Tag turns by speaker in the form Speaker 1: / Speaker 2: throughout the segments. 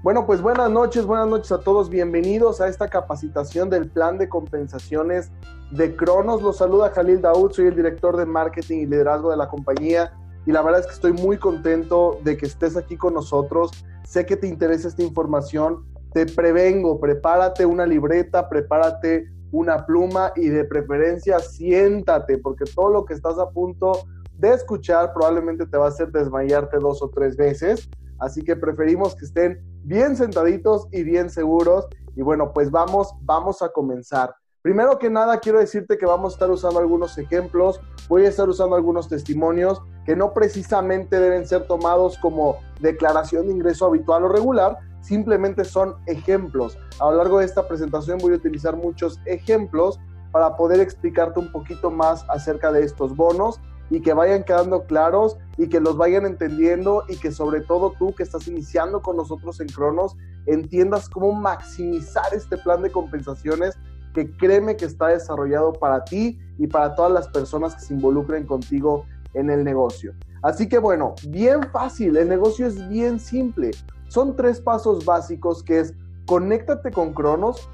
Speaker 1: Bueno, pues buenas noches, buenas noches a todos. Bienvenidos a esta capacitación del plan de compensaciones de Cronos. Los saluda Jalil Daud, soy el director de marketing y liderazgo de la compañía y la verdad es que estoy muy contento de que estés aquí con nosotros. Sé que te interesa esta información. Te prevengo, prepárate una libreta, prepárate una pluma y de preferencia siéntate porque todo lo que estás a punto de escuchar probablemente te va a hacer desmayarte dos o tres veces. Así que preferimos que estén bien sentaditos y bien seguros. Y bueno, pues vamos, vamos a comenzar. Primero que nada, quiero decirte que vamos a estar usando algunos ejemplos, voy a estar usando algunos testimonios que no precisamente deben ser tomados como declaración de ingreso habitual o regular, simplemente son ejemplos. A lo largo de esta presentación voy a utilizar muchos ejemplos para poder explicarte un poquito más acerca de estos bonos y que vayan quedando claros y que los vayan entendiendo y que sobre todo tú que estás iniciando con nosotros en Cronos entiendas cómo maximizar este plan de compensaciones que créeme que está desarrollado para ti y para todas las personas que se involucren contigo en el negocio. Así que bueno, bien fácil, el negocio es bien simple. Son tres pasos básicos que es conéctate con Cronos.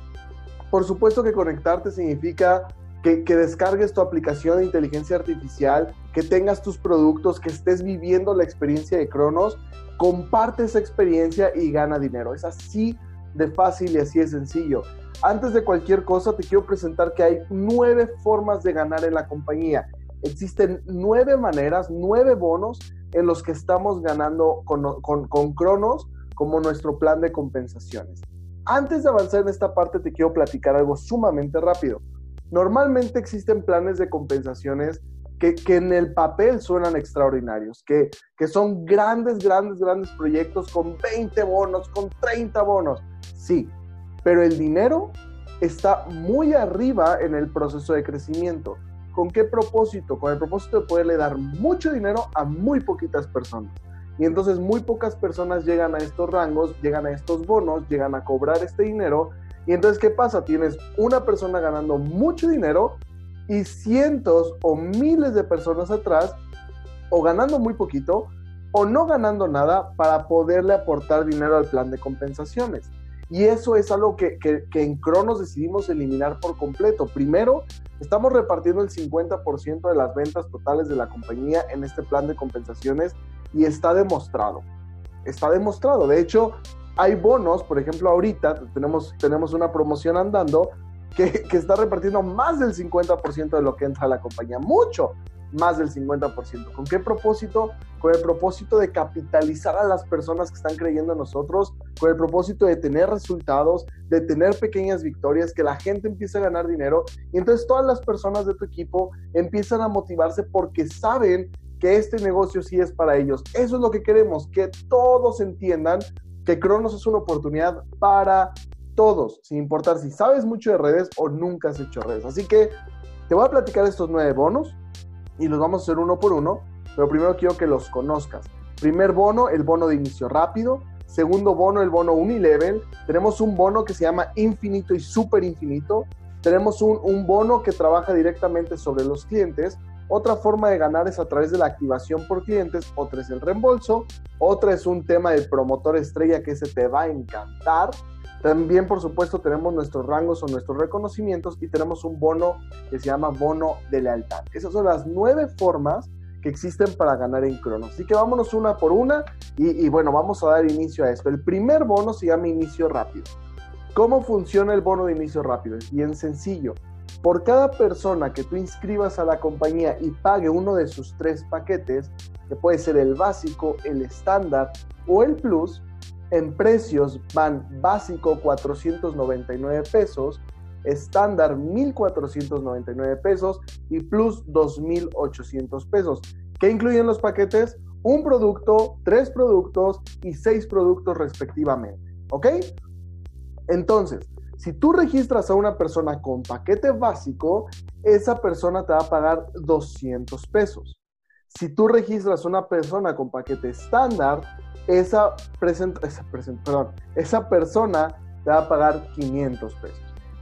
Speaker 1: Por supuesto que conectarte significa que, descargues tu aplicación de inteligencia artificial, que tengas tus productos, que estés viviendo la experiencia de Cronos, comparte esa experiencia y gana dinero. Es así de fácil y así de sencillo. Antes de cualquier cosa, te quiero presentar que hay nueve formas de ganar en la compañía. Existen nueve maneras, nueve bonos en los que estamos ganando con, con, con Cronos como nuestro plan de compensaciones. Antes de avanzar en esta parte, te quiero platicar algo sumamente rápido. Normalmente existen planes de compensaciones que, en el papel suenan extraordinarios, que, que son grandes, grandes, grandes proyectos con 20 bonos, con 30 bonos. Sí, pero el dinero está muy arriba en el proceso de crecimiento. ¿Con qué propósito? Con el propósito de poderle dar mucho dinero a muy poquitas personas. Y entonces muy pocas personas llegan a estos rangos, llegan a estos bonos, llegan a cobrar este dinero y entonces, ¿qué pasa? Tienes una persona ganando mucho dinero y cientos o miles de personas atrás, o ganando muy poquito, o no ganando nada para poderle aportar dinero al plan de compensaciones. Y eso es algo que, en Cronos decidimos eliminar por completo. Primero, estamos repartiendo el 50% de las ventas totales de la compañía en este plan de compensaciones y está demostrado. Está demostrado. De hecho, hay bonos, por ejemplo, ahorita tenemos, tenemos una promoción andando que, está repartiendo más del 50% de lo que entra a la compañía, mucho más del 50%. ¿Con qué propósito? Con el propósito de capitalizar a las personas que están creyendo en nosotros, con el propósito de tener resultados, de tener pequeñas victorias, que la gente empiece a ganar dinero y entonces todas las personas de tu equipo empiezan a motivarse porque saben que este negocio sí es para ellos. Eso es lo que queremos, que todos entiendan que Cronos es una oportunidad para todos, sin importar si sabes mucho de redes o nunca has hecho redes. Así que te voy a platicar estos nueve bonos y los vamos a hacer uno por uno, pero primero quiero que los conozcas. Primer bono, el bono de inicio rápido. Segundo bono, el bono Unilevel. Tenemos un bono que se llama infinito y super infinito. Tenemos un, un bono que trabaja directamente sobre los clientes. Otra forma de ganar es a través de la activación por clientes, otra es el reembolso, otra es un tema del promotor estrella que ese te va a encantar. También, por supuesto, tenemos nuestros rangos o nuestros reconocimientos y tenemos un bono que se llama bono de lealtad. Esas son las nueve formas que existen para ganar en Cronos. Así que vámonos una por una y, y bueno, vamos a dar inicio a esto. El primer bono se llama inicio rápido. ¿Cómo funciona el bono de inicio rápido? Es bien sencillo. Por cada persona que tú inscribas a la compañía y pague uno de sus tres paquetes, que puede ser el básico, el estándar o el plus, en precios van básico 499 pesos, estándar 1499 pesos y plus 2800 pesos. ¿Qué incluyen los paquetes? Un producto, tres productos y seis productos respectivamente. ¿Ok? Entonces, si tú registras a una persona con paquete básico, esa persona te va a pagar 200 pesos. Si tú registras a una persona con paquete estándar, esa, persona te va a pagar 500 pesos.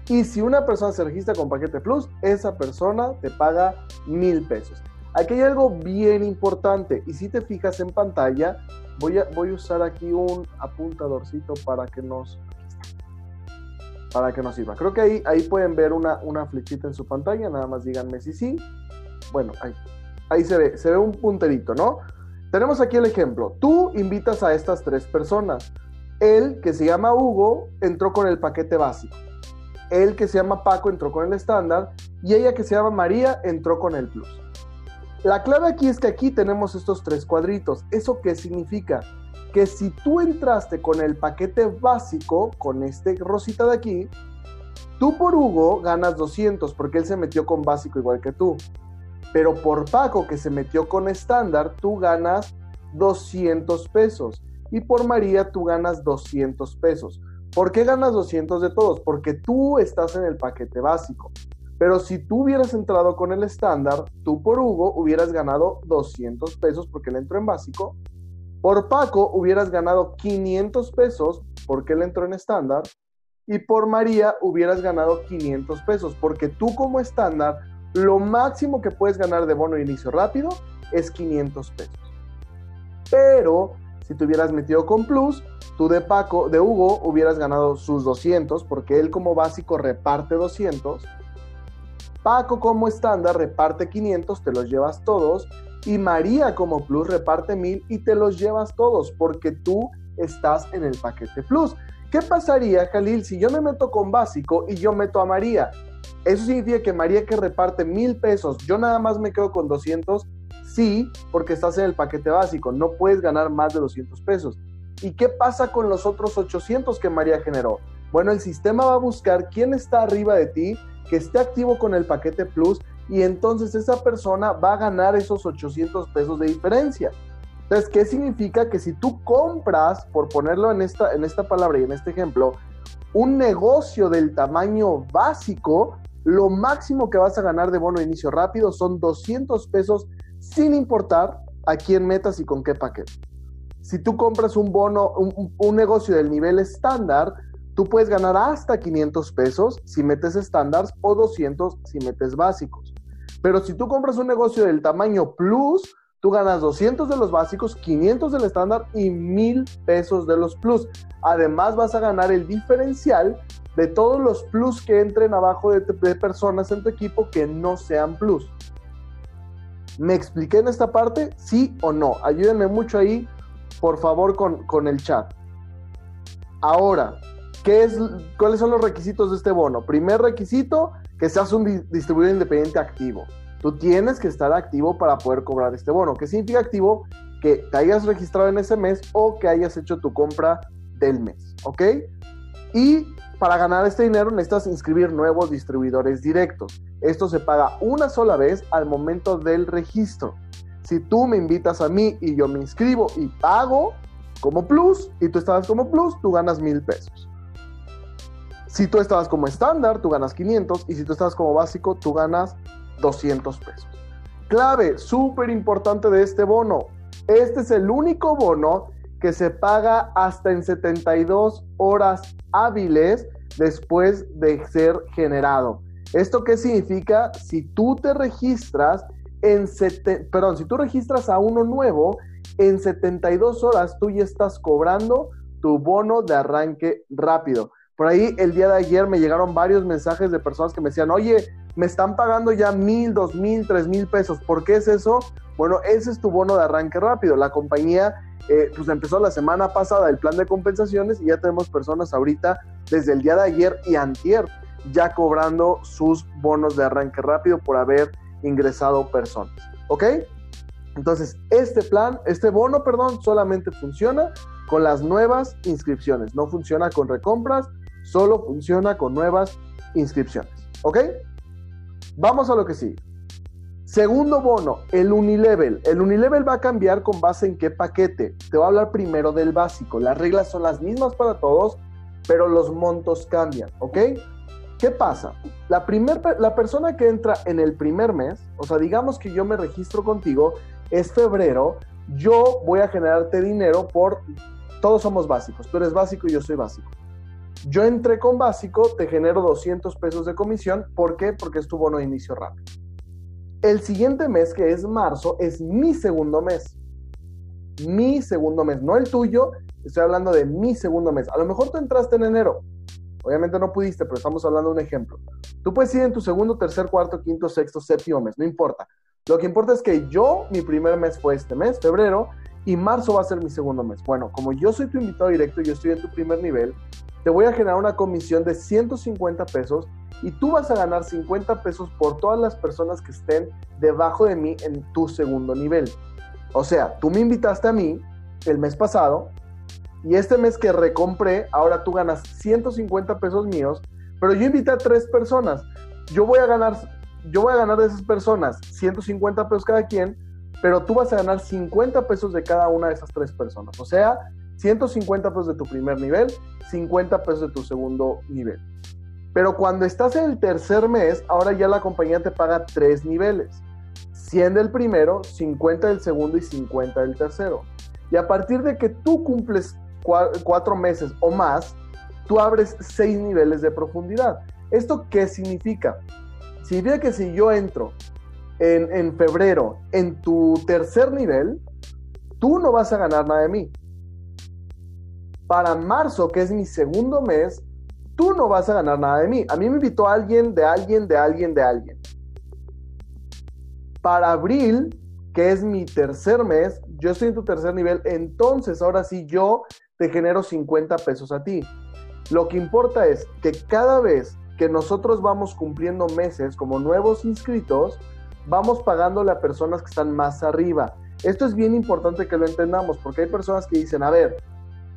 Speaker 1: Y si una persona se registra con paquete plus, esa persona te paga 1000 pesos. Aquí hay algo bien importante y si te fijas en pantalla, voy a usar aquí un apuntadorcito para que nos para que nos sirva. Creo que ahí, ahí pueden ver una, una flechita en su pantalla, nada más díganme si sí. Bueno, ahí, ahí se ve, se ve un punterito, ¿no? Tenemos aquí el ejemplo. Tú invitas a estas tres personas. Él, que se llama Hugo, entró con el paquete básico. Él, que se llama Paco, entró con el estándar. Y ella, que se llama María, entró con el plus. La clave aquí es que aquí tenemos estos tres cuadritos. ¿Eso qué significa? Que si tú entraste con el paquete básico, con este rosita de aquí, tú por Hugo ganas 200 porque él se metió con básico igual que tú. Pero por Paco que se metió con estándar, tú ganas 200 pesos. Y por María tú ganas 200 pesos. ¿Por qué ganas 200 de todos? Porque tú estás en el paquete básico. Pero si tú hubieras entrado con el estándar, tú por Hugo hubieras ganado 200 pesos porque él entró en básico por Paco hubieras ganado 500 pesos porque él entró en estándar y por María hubieras ganado 500 pesos porque tú como estándar lo máximo que puedes ganar de bono de inicio rápido es 500 pesos. Pero si te hubieras metido con plus, tú de Paco, de Hugo hubieras ganado sus 200 porque él como básico reparte 200. Paco como estándar reparte 500, te los llevas todos y María como Plus reparte mil y te los llevas todos porque tú estás en el paquete Plus. ¿Qué pasaría, Khalil, si yo me meto con básico y yo meto a María? Eso significa que María que reparte mil pesos, yo nada más me quedo con 200, sí, porque estás en el paquete básico, no puedes ganar más de 200 pesos. ¿Y qué pasa con los otros 800 que María generó? Bueno, el sistema va a buscar quién está arriba de ti, que esté activo con el paquete Plus y entonces esa persona va a ganar esos 800 pesos de diferencia. Entonces, ¿qué significa? Que si tú compras, por ponerlo en esta, en esta palabra y en este ejemplo, un negocio del tamaño básico, lo máximo que vas a ganar de bono de inicio rápido son 200 pesos sin importar a quién metas y con qué paquete. Si tú compras un bono, un, un negocio del nivel estándar, tú puedes ganar hasta 500 pesos si metes estándares o 200 si metes básicos. Pero si tú compras un negocio del tamaño plus, tú ganas 200 de los básicos, 500 del estándar y 1000 pesos de los plus. Además vas a ganar el diferencial de todos los plus que entren abajo de, personas en tu equipo que no sean plus. ¿Me expliqué en esta parte? ¿Sí o no? Ayúdenme mucho ahí, por favor, con, con el chat. Ahora, ¿Qué es, ¿Cuáles son los requisitos de este bono? Primer requisito, que seas un distribuidor independiente activo. Tú tienes que estar activo para poder cobrar este bono. ¿Qué significa activo? Que te hayas registrado en ese mes o que hayas hecho tu compra del mes, ¿ok? Y para ganar este dinero necesitas inscribir nuevos distribuidores directos. Esto se paga una sola vez al momento del registro. Si tú me invitas a mí y yo me inscribo y pago como plus y tú estabas como plus, tú ganas mil pesos. Si tú estabas como estándar, tú ganas 500 y si tú estabas como básico, tú ganas 200 pesos. Clave, súper importante de este bono. Este es el único bono que se paga hasta en 72 horas hábiles después de ser generado. ¿Esto qué significa? Si tú te registras en perdón, si tú registras a uno nuevo, en 72 horas tú ya estás cobrando tu bono de arranque rápido. Por ahí el día de ayer me llegaron varios mensajes de personas que me decían, oye, me están pagando ya mil, dos mil, tres mil pesos. ¿Por qué es eso? Bueno, ese es tu bono de arranque rápido. La compañía eh, pues empezó la semana pasada el plan de compensaciones y ya tenemos personas ahorita desde el día de ayer y antier ya cobrando sus bonos de arranque rápido por haber ingresado personas. ¿Ok? Entonces, este plan, este bono, perdón, solamente funciona con las nuevas inscripciones. No funciona con recompras, Solo funciona con nuevas inscripciones. ¿Ok? Vamos a lo que sigue. Segundo bono, el Unilevel. El Unilevel va a cambiar con base en qué paquete. Te voy a hablar primero del básico. Las reglas son las mismas para todos, pero los montos cambian, ¿ok? ¿Qué pasa? La, la persona que entra en el primer mes, o sea, digamos que yo me registro contigo, es febrero, yo voy a generarte dinero por, todos somos básicos, tú eres básico y yo soy básico. Yo entré con básico, te genero 200 pesos de comisión. ¿Por qué? Porque es tu bono de inicio rápido. El siguiente mes, que es marzo, es mi segundo mes. Mi segundo mes, no el tuyo, estoy hablando de mi segundo mes. A lo mejor tú entraste en enero, obviamente no pudiste, pero estamos hablando de un ejemplo. Tú puedes ir en tu segundo, tercer, cuarto, quinto, sexto, séptimo mes, no importa. Lo que importa es que yo, mi primer mes fue este mes, febrero, y marzo va a ser mi segundo mes. Bueno, como yo soy tu invitado directo yo estoy en tu primer nivel, te voy a generar una comisión de 150 pesos y tú vas a ganar 50 pesos por todas las personas que estén debajo de mí en tu segundo nivel. O sea, tú me invitaste a mí el mes pasado y este mes que recompré, ahora tú ganas 150 pesos míos, pero yo invité a tres personas. Yo voy a ganar, yo voy a ganar de esas personas 150 pesos cada quien, pero tú vas a ganar 50 pesos de cada una de esas tres personas. O sea, 150 pesos de tu primer nivel, 50 pesos de tu segundo nivel. Pero cuando estás en el tercer mes, ahora ya la compañía te paga tres niveles. 100 del primero, 50 del segundo y 50 del tercero. Y a partir de que tú cumples cuatro meses o más, tú abres seis niveles de profundidad. ¿Esto qué significa? Significa que si yo entro en, febrero en tu tercer nivel, tú no vas a ganar nada de mí. Para marzo, que es mi segundo mes, tú no vas a ganar nada de mí. A mí me invitó alguien, de alguien, de alguien, de alguien. Para abril, que es mi tercer mes, yo estoy en tu tercer nivel, entonces ahora sí yo te genero 50 pesos a ti. Lo que importa es que cada vez que nosotros vamos cumpliendo meses como nuevos inscritos, vamos pagándole a personas que están más arriba. Esto es bien importante que lo entendamos porque hay personas que dicen, a ver,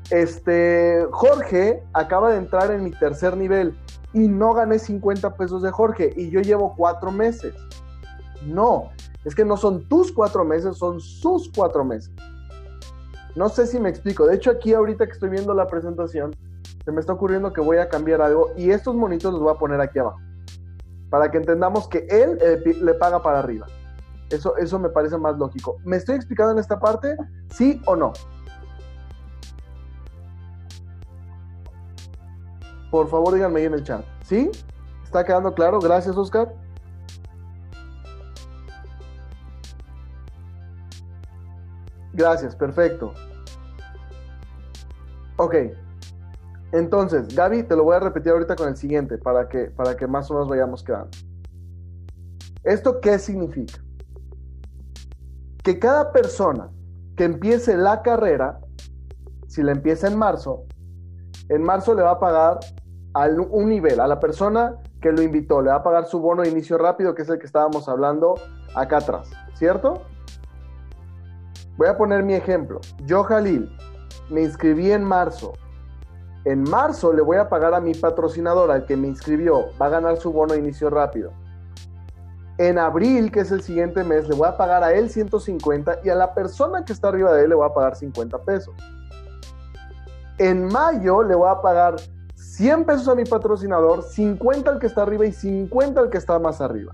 Speaker 1: este, Jorge acaba de entrar en mi tercer nivel y no gané 50 pesos de Jorge y yo llevo cuatro meses. No, es que no son tus cuatro meses, son sus cuatro meses. No sé si me explico. De hecho, aquí ahorita que estoy viendo la presentación, se me está ocurriendo que voy a cambiar algo y estos monitos los voy a poner aquí abajo. Para que entendamos que él eh, le paga para arriba. Eso, eso me parece más lógico. ¿Me estoy explicando en esta parte? ¿Sí o no? Por favor, díganme ahí en el chat. ¿Sí? ¿Está quedando claro? Gracias, Oscar. Gracias, perfecto. Ok. Entonces, Gaby, te lo voy a repetir ahorita con el siguiente para que, para que más o menos vayamos quedando. ¿Esto qué significa? Que cada persona que empiece la carrera, si la empieza en marzo, en marzo le va a pagar a un nivel, a la persona que lo invitó, le va a pagar su bono de inicio rápido, que es el que estábamos hablando acá atrás, ¿cierto? Voy a poner mi ejemplo. Yo, Jalil, me inscribí en marzo. En marzo le voy a pagar a mi patrocinador, al que me inscribió, va a ganar su bono de inicio rápido. En abril, que es el siguiente mes, le voy a pagar a él 150 y a la persona que está arriba de él le voy a pagar 50 pesos. En mayo le voy a pagar 100 pesos a mi patrocinador, 50 al que está arriba y 50 al que está más arriba.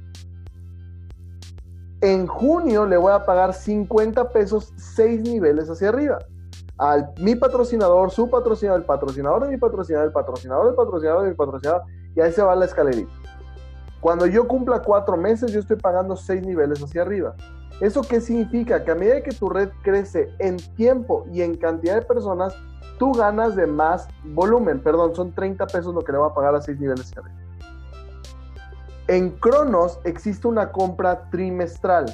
Speaker 1: En junio le voy a pagar 50 pesos, 6 niveles hacia arriba. Al mi patrocinador, su patrocinador, el patrocinador de mi patrocinador, el patrocinador del patrocinador de mi patrocinador, y ahí se va la escalerita. Cuando yo cumpla cuatro meses, yo estoy pagando 6 niveles hacia arriba. ¿Eso qué significa? Que a medida que tu red crece en tiempo y en cantidad de personas, tú ganas de más volumen. Perdón, son 30 pesos lo que le va a pagar a 6 niveles hacia arriba. En Cronos existe una compra trimestral.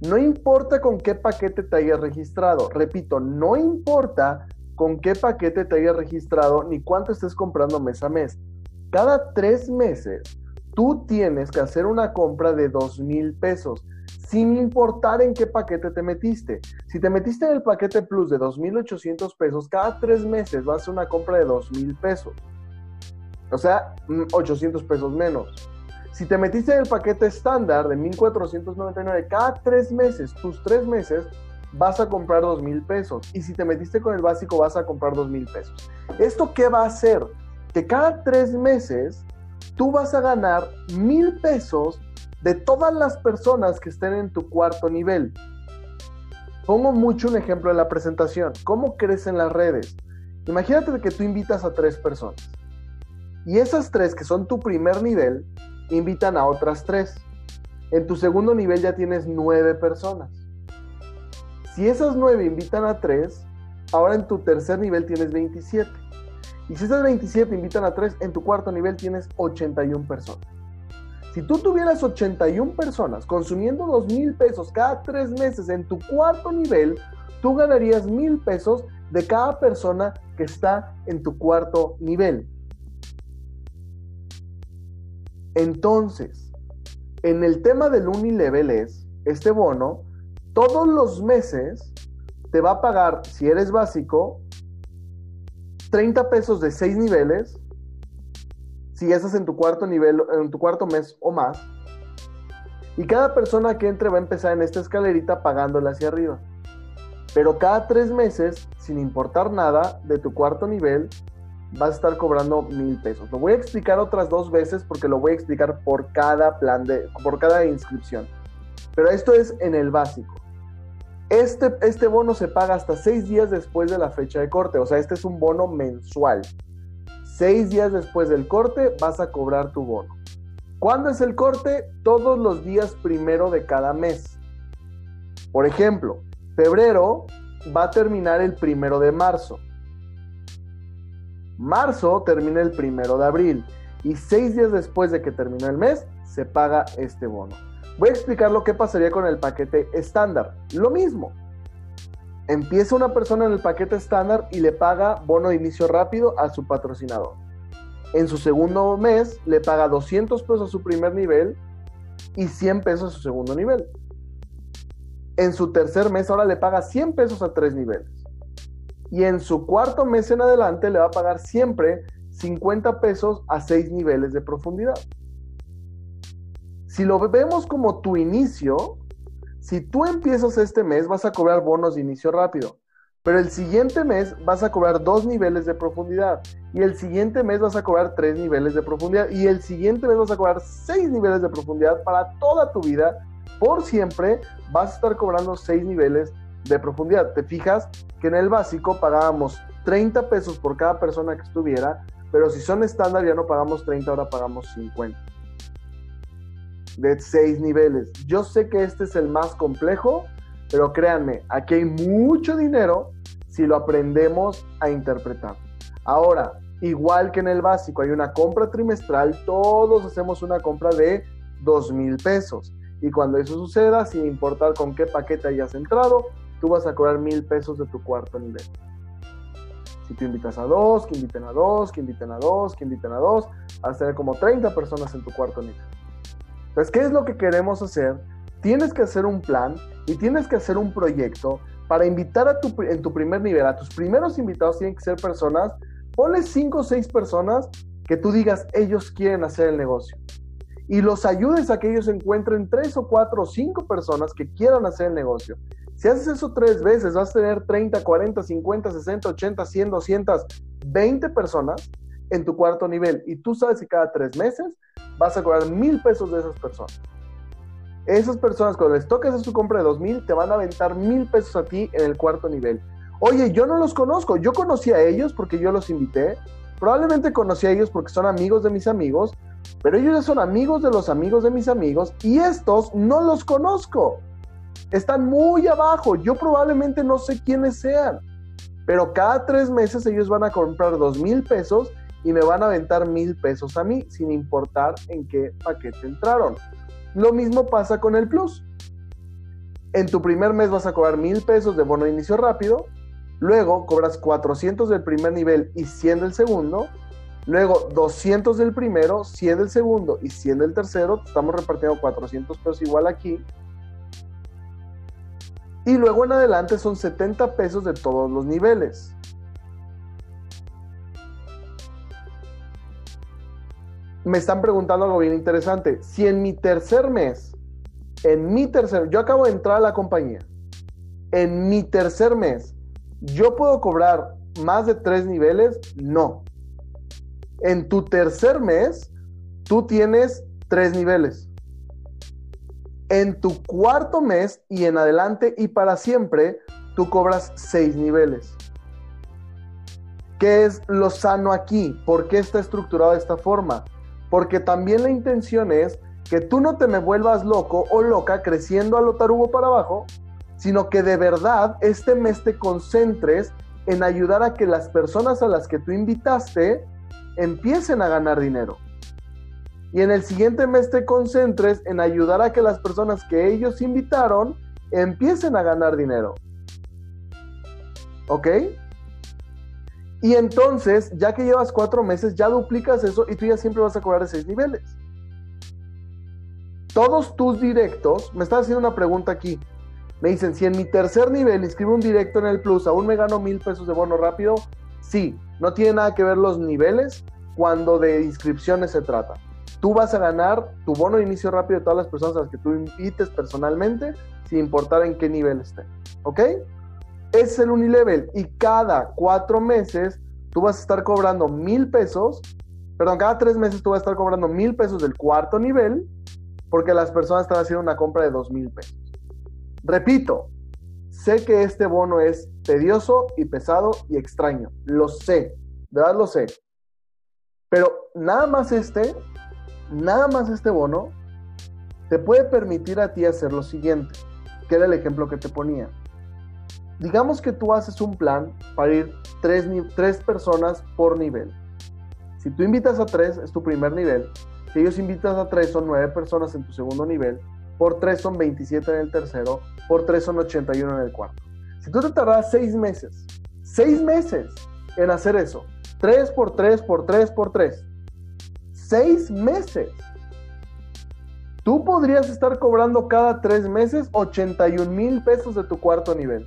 Speaker 1: No importa con qué paquete te hayas registrado. Repito, no importa con qué paquete te hayas registrado ni cuánto estés comprando mes a mes. Cada tres meses tú tienes que hacer una compra de dos mil pesos, sin importar en qué paquete te metiste. Si te metiste en el paquete Plus de 2.800 pesos, cada tres meses vas a hacer una compra de dos mil pesos. O sea, 800 mm, pesos menos. Si te metiste en el paquete estándar de 1499, cada tres meses, tus tres meses, vas a comprar dos mil pesos. Y si te metiste con el básico, vas a comprar dos mil pesos. ¿Esto qué va a hacer? Que cada tres meses tú vas a ganar mil pesos de todas las personas que estén en tu cuarto nivel. Pongo mucho un ejemplo en la presentación. ¿Cómo crecen las redes? Imagínate que tú invitas a tres personas. Y esas tres que son tu primer nivel, invitan a otras tres. En tu segundo nivel ya tienes nueve personas. Si esas 9 invitan a 3, ahora en tu tercer nivel tienes 27. Y si esas 27 invitan a 3, en tu cuarto nivel tienes 81 personas. Si tú tuvieras 81 personas consumiendo 2 mil pesos cada 3 meses en tu cuarto nivel, tú ganarías mil pesos de cada persona que está en tu cuarto nivel. Entonces, en el tema del unilevel es, este bono, todos los meses te va a pagar, si eres básico, 30 pesos de 6 niveles, si estás en tu cuarto nivel, en tu cuarto mes o más, y cada persona que entre va a empezar en esta escalerita pagándola hacia arriba. Pero cada tres meses, sin importar nada de tu cuarto nivel, vas a estar cobrando mil pesos. Lo voy a explicar otras dos veces porque lo voy a explicar por cada plan de, por cada inscripción. Pero esto es en el básico. Este, este bono se paga hasta seis días después de la fecha de corte. O sea, este es un bono mensual. Seis días después del corte vas a cobrar tu bono. ¿Cuándo es el corte? Todos los días primero de cada mes. Por ejemplo, febrero va a terminar el primero de marzo. Marzo termina el primero de abril y seis días después de que terminó el mes se paga este bono. Voy a explicar lo que pasaría con el paquete estándar. Lo mismo. Empieza una persona en el paquete estándar y le paga bono de inicio rápido a su patrocinador. En su segundo mes le paga 200 pesos a su primer nivel y 100 pesos a su segundo nivel. En su tercer mes ahora le paga 100 pesos a tres niveles y en su cuarto mes en adelante le va a pagar siempre 50 pesos a 6 niveles de profundidad. Si lo vemos como tu inicio, si tú empiezas este mes vas a cobrar bonos de inicio rápido, pero el siguiente mes vas a cobrar dos niveles de profundidad y el siguiente mes vas a cobrar tres niveles de profundidad y el siguiente mes vas a cobrar seis niveles de profundidad para toda tu vida. Por siempre vas a estar cobrando seis niveles de profundidad. Te fijas que en el básico pagábamos 30 pesos por cada persona que estuviera, pero si son estándar ya no pagamos 30, ahora pagamos 50. De 6 niveles. Yo sé que este es el más complejo, pero créanme, aquí hay mucho dinero si lo aprendemos a interpretar. Ahora, igual que en el básico, hay una compra trimestral, todos hacemos una compra de 2 mil pesos. Y cuando eso suceda, sin importar con qué paquete hayas entrado, tú vas a cobrar mil pesos de tu cuarto nivel. Si tú invitas a dos, que inviten a dos, que inviten a dos, que inviten a dos, vas a tener como 30 personas en tu cuarto nivel. Entonces, ¿qué es lo que queremos hacer? Tienes que hacer un plan y tienes que hacer un proyecto para invitar a tu, en tu primer nivel, a tus primeros invitados tienen que ser personas, ponle 5 o 6 personas que tú digas, ellos quieren hacer el negocio. Y los ayudes a que ellos encuentren 3 o 4 o 5 personas que quieran hacer el negocio. Si haces eso tres veces, vas a tener 30, 40, 50, 60, 80, 100, 200, 20 personas en tu cuarto nivel. Y tú sabes que cada tres meses vas a cobrar mil pesos de esas personas. Esas personas, cuando les toques hacer su compra de dos mil, te van a aventar mil pesos a ti en el cuarto nivel. Oye, yo no los conozco. Yo conocí a ellos porque yo los invité. Probablemente conocí a ellos porque son amigos de mis amigos. Pero ellos ya son amigos de los amigos de mis amigos. Y estos no los conozco están muy abajo. Yo probablemente no sé quiénes sean, pero cada tres meses ellos van a comprar dos mil pesos y me van a aventar mil pesos a mí, sin importar en qué paquete entraron. Lo mismo pasa con el Plus. En tu primer mes vas a cobrar mil pesos de bono de inicio rápido, luego cobras 400 del primer nivel y 100 del segundo, luego 200 del primero, 100 del segundo y 100 del tercero, estamos repartiendo 400 pesos igual aquí, y luego en adelante son 70 pesos de todos los niveles. Me están preguntando algo bien interesante. Si en mi tercer mes, en mi tercer, yo acabo de entrar a la compañía, en mi tercer mes, ¿yo puedo cobrar más de tres niveles? No. En tu tercer mes, tú tienes tres niveles en tu cuarto mes y en adelante y para siempre, tú cobras seis niveles. ¿Qué es lo sano aquí? ¿Por qué está estructurado de esta forma? Porque también la intención es que tú no te me vuelvas loco o loca creciendo a lo tarugo para abajo, sino que de verdad este mes te concentres en ayudar a que las personas a las que tú invitaste empiecen a ganar dinero. Y en el siguiente mes te concentres en ayudar a que las personas que ellos invitaron empiecen a ganar dinero. ¿Ok? Y entonces, ya que llevas cuatro meses, ya duplicas eso y tú ya siempre vas a cobrar de seis niveles. Todos tus directos, me estás haciendo una pregunta aquí. Me dicen, si en mi tercer nivel inscribo un directo en el Plus, ¿aún me gano mil pesos de bono rápido? Sí, no tiene nada que ver los niveles cuando de inscripciones se trata. Tú vas a ganar tu bono de inicio rápido de todas las personas a las que tú invites personalmente, sin importar en qué nivel esté. ¿Ok? es el unilevel y cada cuatro meses tú vas a estar cobrando mil pesos, perdón, cada tres meses tú vas a estar cobrando mil pesos del cuarto nivel porque las personas están haciendo una compra de dos mil pesos. Repito, sé que este bono es tedioso y pesado y extraño, lo sé, de verdad lo sé. Pero nada más este, nada más este bono te puede permitir a ti hacer lo siguiente, que era el ejemplo que te ponía digamos que tú haces un plan para ir tres, tres personas por nivel. Si tú invitas a tres, es tu primer nivel. Si ellos invitas a tres, son nueve personas en tu segundo nivel. Por tres son 27 en el tercero. Por tres son 81 en el cuarto. Si tú te tardas seis meses, seis meses en hacer eso, tres por tres por tres por tres, seis meses. Tú podrías estar cobrando cada tres meses 81 mil pesos de tu cuarto nivel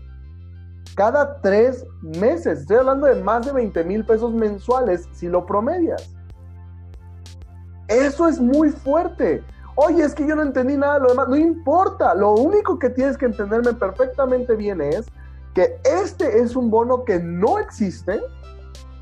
Speaker 1: cada tres meses. Estoy hablando de más de 20 mil pesos mensuales si lo promedias. Eso es muy fuerte. Oye, es que yo no entendí nada de lo demás. No importa. Lo único que tienes que entenderme perfectamente bien es que este es un bono que no existe,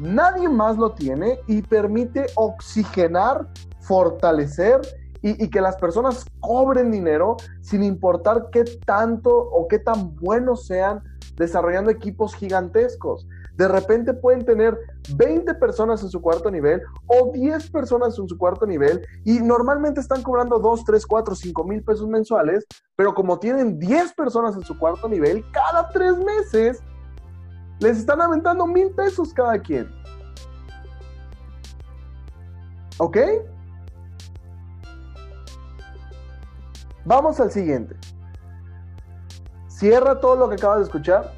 Speaker 1: nadie más lo tiene y permite oxigenar, fortalecer y, que las personas cobren dinero sin importar qué tanto o qué tan buenos sean desarrollando equipos gigantescos. De repente pueden tener 20 personas en su cuarto nivel o 10 personas en su cuarto nivel y normalmente están cobrando 2, 3, 4, 5 mil pesos mensuales, pero como tienen 10 personas en su cuarto nivel, cada 3 meses les están aventando mil pesos cada quien. ¿Ok? Vamos al siguiente. Cierra todo lo que acabas de escuchar.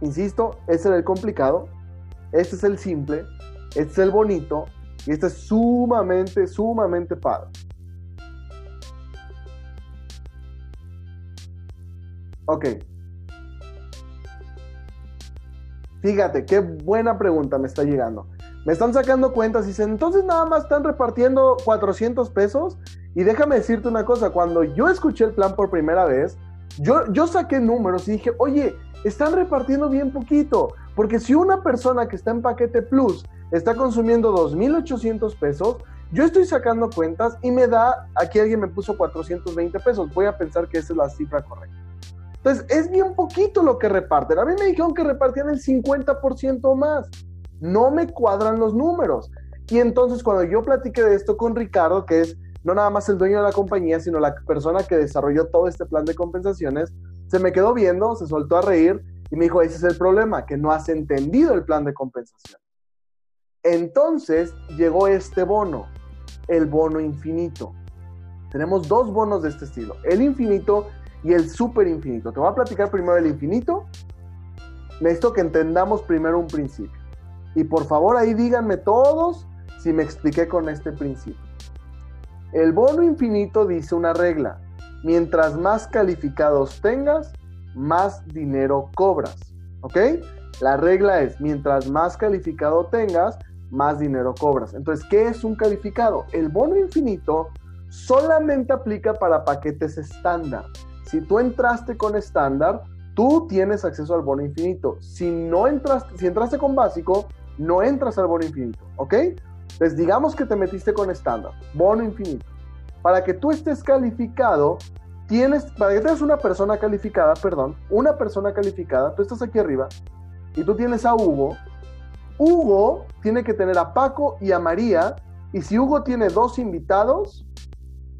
Speaker 1: Insisto, ese es el complicado, este es el simple, este es el bonito y este es sumamente, sumamente padre. Ok. Fíjate, qué buena pregunta me está llegando. Me están sacando cuentas y dicen, entonces nada más están repartiendo 400 pesos. Y déjame decirte una cosa, cuando yo escuché el plan por primera vez, yo, saqué números y dije, oye, están repartiendo bien poquito, porque si una persona que está en paquete plus está consumiendo 2.800 pesos, yo estoy sacando cuentas y me da, aquí alguien me puso 420 pesos, voy a pensar que esa es la cifra correcta. Entonces, es bien poquito lo que reparten. A mí me dijeron que repartían el 50% más. No me cuadran los números. Y entonces cuando yo platiqué de esto con Ricardo, que es no nada más el dueño de la compañía, sino la persona que desarrolló todo este plan de compensaciones, se me quedó viendo, se soltó a reír y me dijo, ese es el problema, que no has entendido el plan de compensación. Entonces llegó este bono, el bono infinito. Tenemos dos bonos de este estilo, el infinito y el super infinito. Te voy a platicar primero el infinito. Necesito que entendamos primero un principio. Y por favor ahí díganme todos si me expliqué con este principio. El bono infinito dice una regla. Mientras más calificados tengas, más dinero cobras. ¿Ok? La regla es, mientras más calificado tengas, más dinero cobras. Entonces, ¿qué es un calificado? El bono infinito solamente aplica para paquetes estándar. Si tú entraste con estándar, tú tienes acceso al bono infinito. Si no entraste, si entraste con básico, no entras al bono infinito, ¿ok? Entonces, digamos que te metiste con estándar, bono infinito. Para que tú estés calificado, tienes, para que tengas una persona calificada, perdón, una persona calificada, tú estás aquí arriba y tú tienes a Hugo. Hugo tiene que tener a Paco y a María. Y si Hugo tiene dos invitados,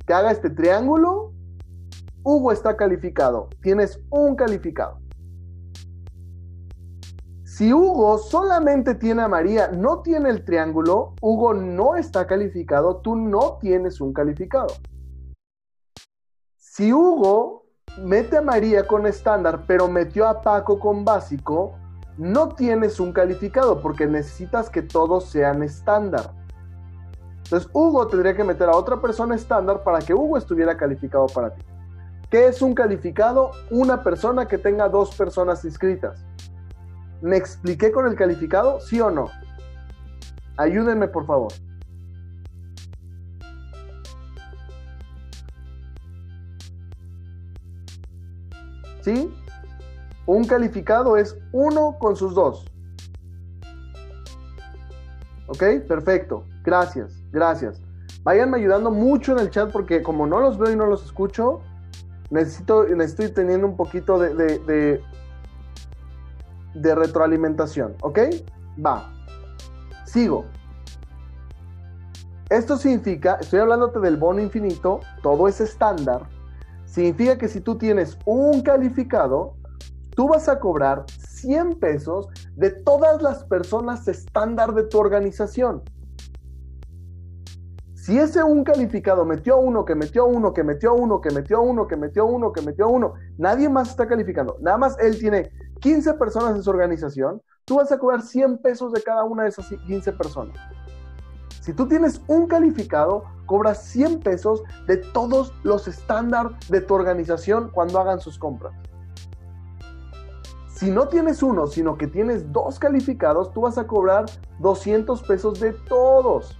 Speaker 1: que haga este triángulo Hugo está calificado, tienes un calificado. Si Hugo solamente tiene a María, no tiene el triángulo, Hugo no está calificado, tú no tienes un calificado. Si Hugo mete a María con estándar, pero metió a Paco con básico, no tienes un calificado porque necesitas que todos sean estándar. Entonces, Hugo tendría que meter a otra persona estándar para que Hugo estuviera calificado para ti. ¿Qué es un calificado? Una persona que tenga dos personas inscritas. ¿Me expliqué con el calificado? ¿Sí o no? Ayúdenme, por favor. ¿Sí? Un calificado es uno con sus dos. ¿Ok? Perfecto. Gracias, gracias. Váyanme ayudando mucho en el chat porque como no los veo y no los escucho, necesito, necesito ir teniendo un poquito de, de, de retroalimentación. ¿Ok? Va. Sigo. Esto significa, estoy hablándote del bono infinito, todo es estándar. Significa que si tú tienes un calificado, tú vas a cobrar 100 pesos de todas las personas estándar de tu organización. Si ese un calificado metió uno, que metió uno, que metió uno, que metió uno, que metió uno, que metió uno, nadie más está calificando. Nada más él tiene 15 personas en su organización, tú vas a cobrar 100 pesos de cada una de esas 15 personas. Si tú tienes un calificado, cobras 100 pesos de todos los estándares de tu organización cuando hagan sus compras. Si no tienes uno, sino que tienes dos calificados, tú vas a cobrar 200 pesos de todos.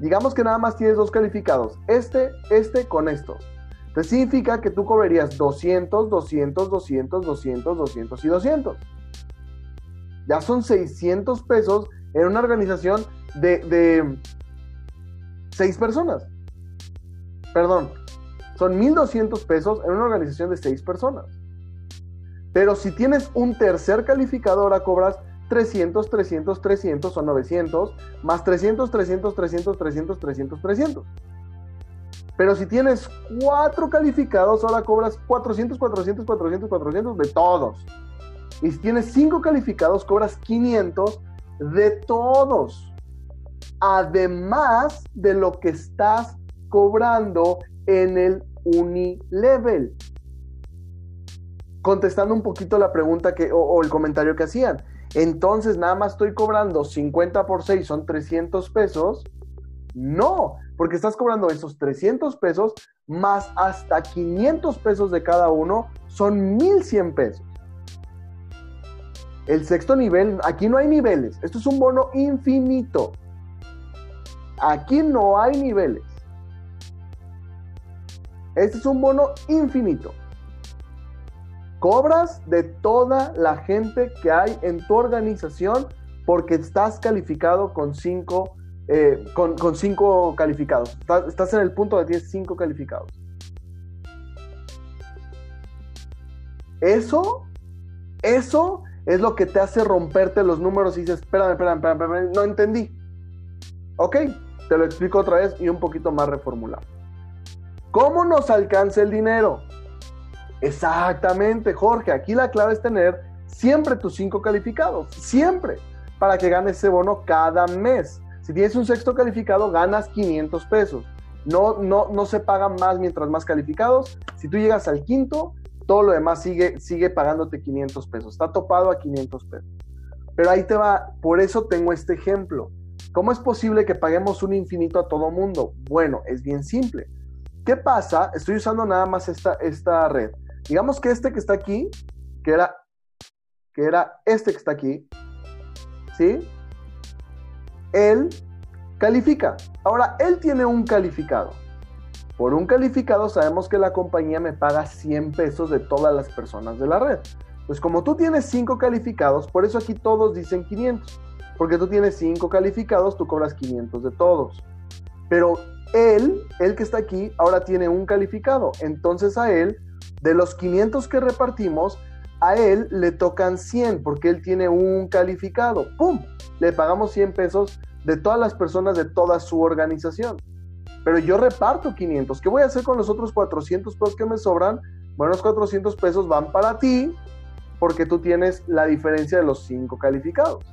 Speaker 1: Digamos que nada más tienes dos calificados, este, este con estos. Entonces significa que tú cobrarías 200, 200, 200, 200, 200 y 200. Ya son 600 pesos en una organización de, de 6 personas. Perdón, son 1200 pesos en una organización de 6 personas. Pero si tienes un tercer calificador, ahora cobras 300, 300, 300 o 900, más 300, 300, 300, 300, 300, 300. Pero si tienes cuatro calificados, ahora cobras 400, 400, 400, 400 de todos. Y si tienes cinco calificados, cobras 500 de todos. Además de lo que estás cobrando en el unilevel contestando un poquito la pregunta que, o, el comentario que hacían. Entonces, nada más estoy cobrando 50 por 6, son 300 pesos. No, porque estás cobrando esos 300 pesos más hasta 500 pesos de cada uno, son 1100 pesos. El sexto nivel, aquí no hay niveles, esto es un bono infinito. Aquí no hay niveles. Este es un bono infinito. Cobras de toda la gente que hay en tu organización porque estás calificado con cinco, eh, con, cinco calificados. Estás, en el punto de tienes cinco calificados. Eso, eso es lo que te hace romperte los números y dices, espérame, espérame, espérame, espérame no entendí. Ok, te lo explico otra vez y un poquito más reformulado. ¿Cómo nos alcanza el dinero? Exactamente, Jorge. Aquí la clave es tener siempre tus cinco calificados, siempre, para que ganes ese bono cada mes. Si tienes un sexto calificado, ganas 500 pesos. No, no, no se pagan más mientras más calificados. Si tú llegas al quinto, todo lo demás sigue, sigue pagándote 500 pesos. Está topado a 500 pesos. Pero ahí te va, por eso tengo este ejemplo. ¿Cómo es posible que paguemos un infinito a todo mundo? Bueno, es bien simple. ¿Qué pasa? Estoy usando nada más esta, esta red. Digamos que este que está aquí, que era, que era este que está aquí, ¿sí? Él califica. Ahora, él tiene un calificado. Por un calificado sabemos que la compañía me paga 100 pesos de todas las personas de la red. Pues como tú tienes 5 calificados, por eso aquí todos dicen 500. Porque tú tienes 5 calificados, tú cobras 500 de todos. Pero él, el que está aquí, ahora tiene un calificado. Entonces a él de los 500 que repartimos, a él le tocan 100 porque él tiene un calificado. ¡Pum! Le pagamos 100 pesos de todas las personas de toda su organización. pero yo reparto 500. ¿Qué voy a hacer con los otros 400 pesos que me sobran? Bueno, los 400 pesos van para ti porque tú tienes la diferencia de los 5 calificados.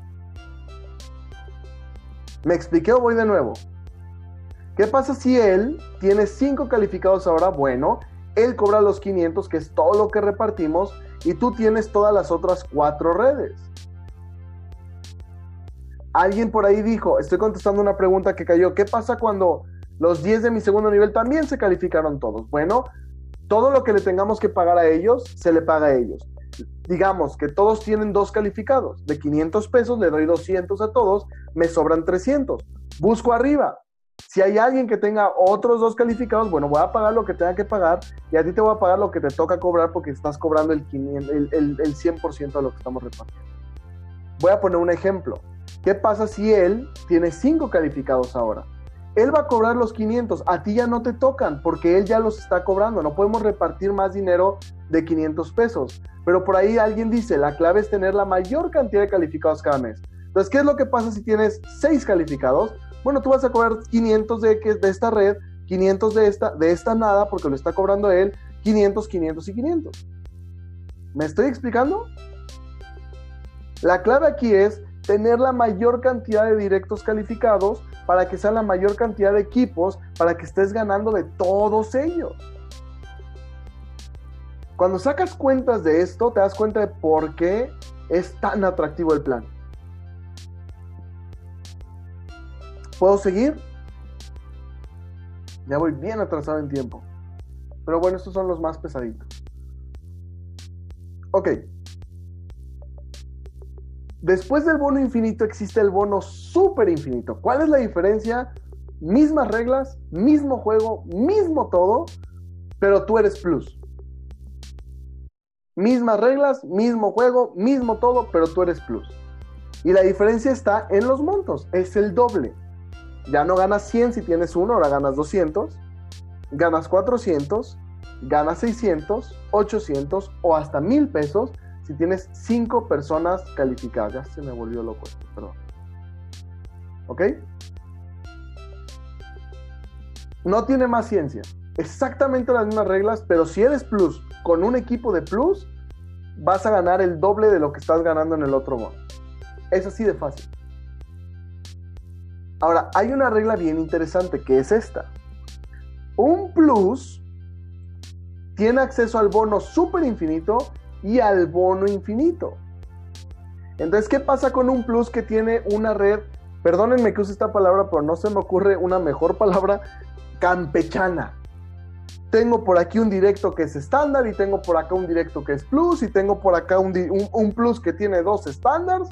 Speaker 1: ¿Me expliqué o voy de nuevo? ¿Qué pasa si él tiene 5 calificados ahora? Bueno, él cobra los 500, que es todo lo que repartimos, y tú tienes todas las otras 4 redes. Alguien por ahí dijo, estoy contestando una pregunta que cayó, ¿qué pasa cuando los 10 de mi segundo nivel también se calificaron todos? Bueno, todo lo que le tengamos que pagar a ellos, se le paga a ellos. Digamos que todos tienen dos calificados. De 500 pesos le doy 200 a todos, me sobran 300. Busco arriba. Si hay alguien que tenga otros dos calificados, bueno, voy a pagar lo que tenga que pagar y a ti te voy a pagar lo que te toca cobrar porque estás cobrando el, 100% de lo que estamos repartiendo. Voy a poner un ejemplo. ¿Qué pasa si él tiene cinco calificados ahora? Él va a cobrar los 500, a ti ya no te tocan porque él ya los está cobrando, no podemos repartir más dinero de 500 pesos. Pero por ahí alguien dice, la clave es tener la mayor cantidad de calificados cada mes. Entonces, ¿qué es lo que pasa si tienes 6 calificados? Bueno, tú vas a cobrar 500 de, de esta red, 500 de esta, de esta nada porque lo está cobrando él, 500, 500 y 500. ¿Me estoy explicando? La clave aquí es tener la mayor cantidad de directos calificados para que sea la mayor cantidad de equipos, para que estés ganando de todos ellos. Cuando sacas cuentas de esto, te das cuenta de por qué es tan atractivo el plan. ¿Puedo seguir? Ya voy bien atrasado en tiempo. Pero bueno, estos son los más pesaditos. Ok. Después del bono infinito existe el bono super infinito. ¿Cuál es la diferencia? Mismas reglas, mismo juego, mismo todo, pero tú eres plus. Mismas reglas, mismo juego, mismo todo, pero tú eres plus. Y la diferencia está en los montos, es el doble. Ya no ganas 100 si tienes uno, ahora ganas 200, ganas 400, ganas 600, 800 o hasta 1000 pesos si tienes cinco personas calificadas. Ya se me volvió loco esto, perdón. ¿Ok? No tiene más ciencia. Exactamente las mismas reglas, pero si eres plus con un equipo de plus, vas a ganar el doble de lo que estás ganando en el otro bono. Es así de fácil. Ahora, hay una regla bien interesante que es esta. Un plus tiene acceso al bono super infinito y al bono infinito. Entonces, ¿qué pasa con un plus que tiene una red? Perdónenme que use esta palabra, pero no se me ocurre una mejor palabra, campechana. Tengo por aquí un directo que es estándar y tengo por acá un directo que es plus y tengo por acá un, un plus que tiene dos estándares.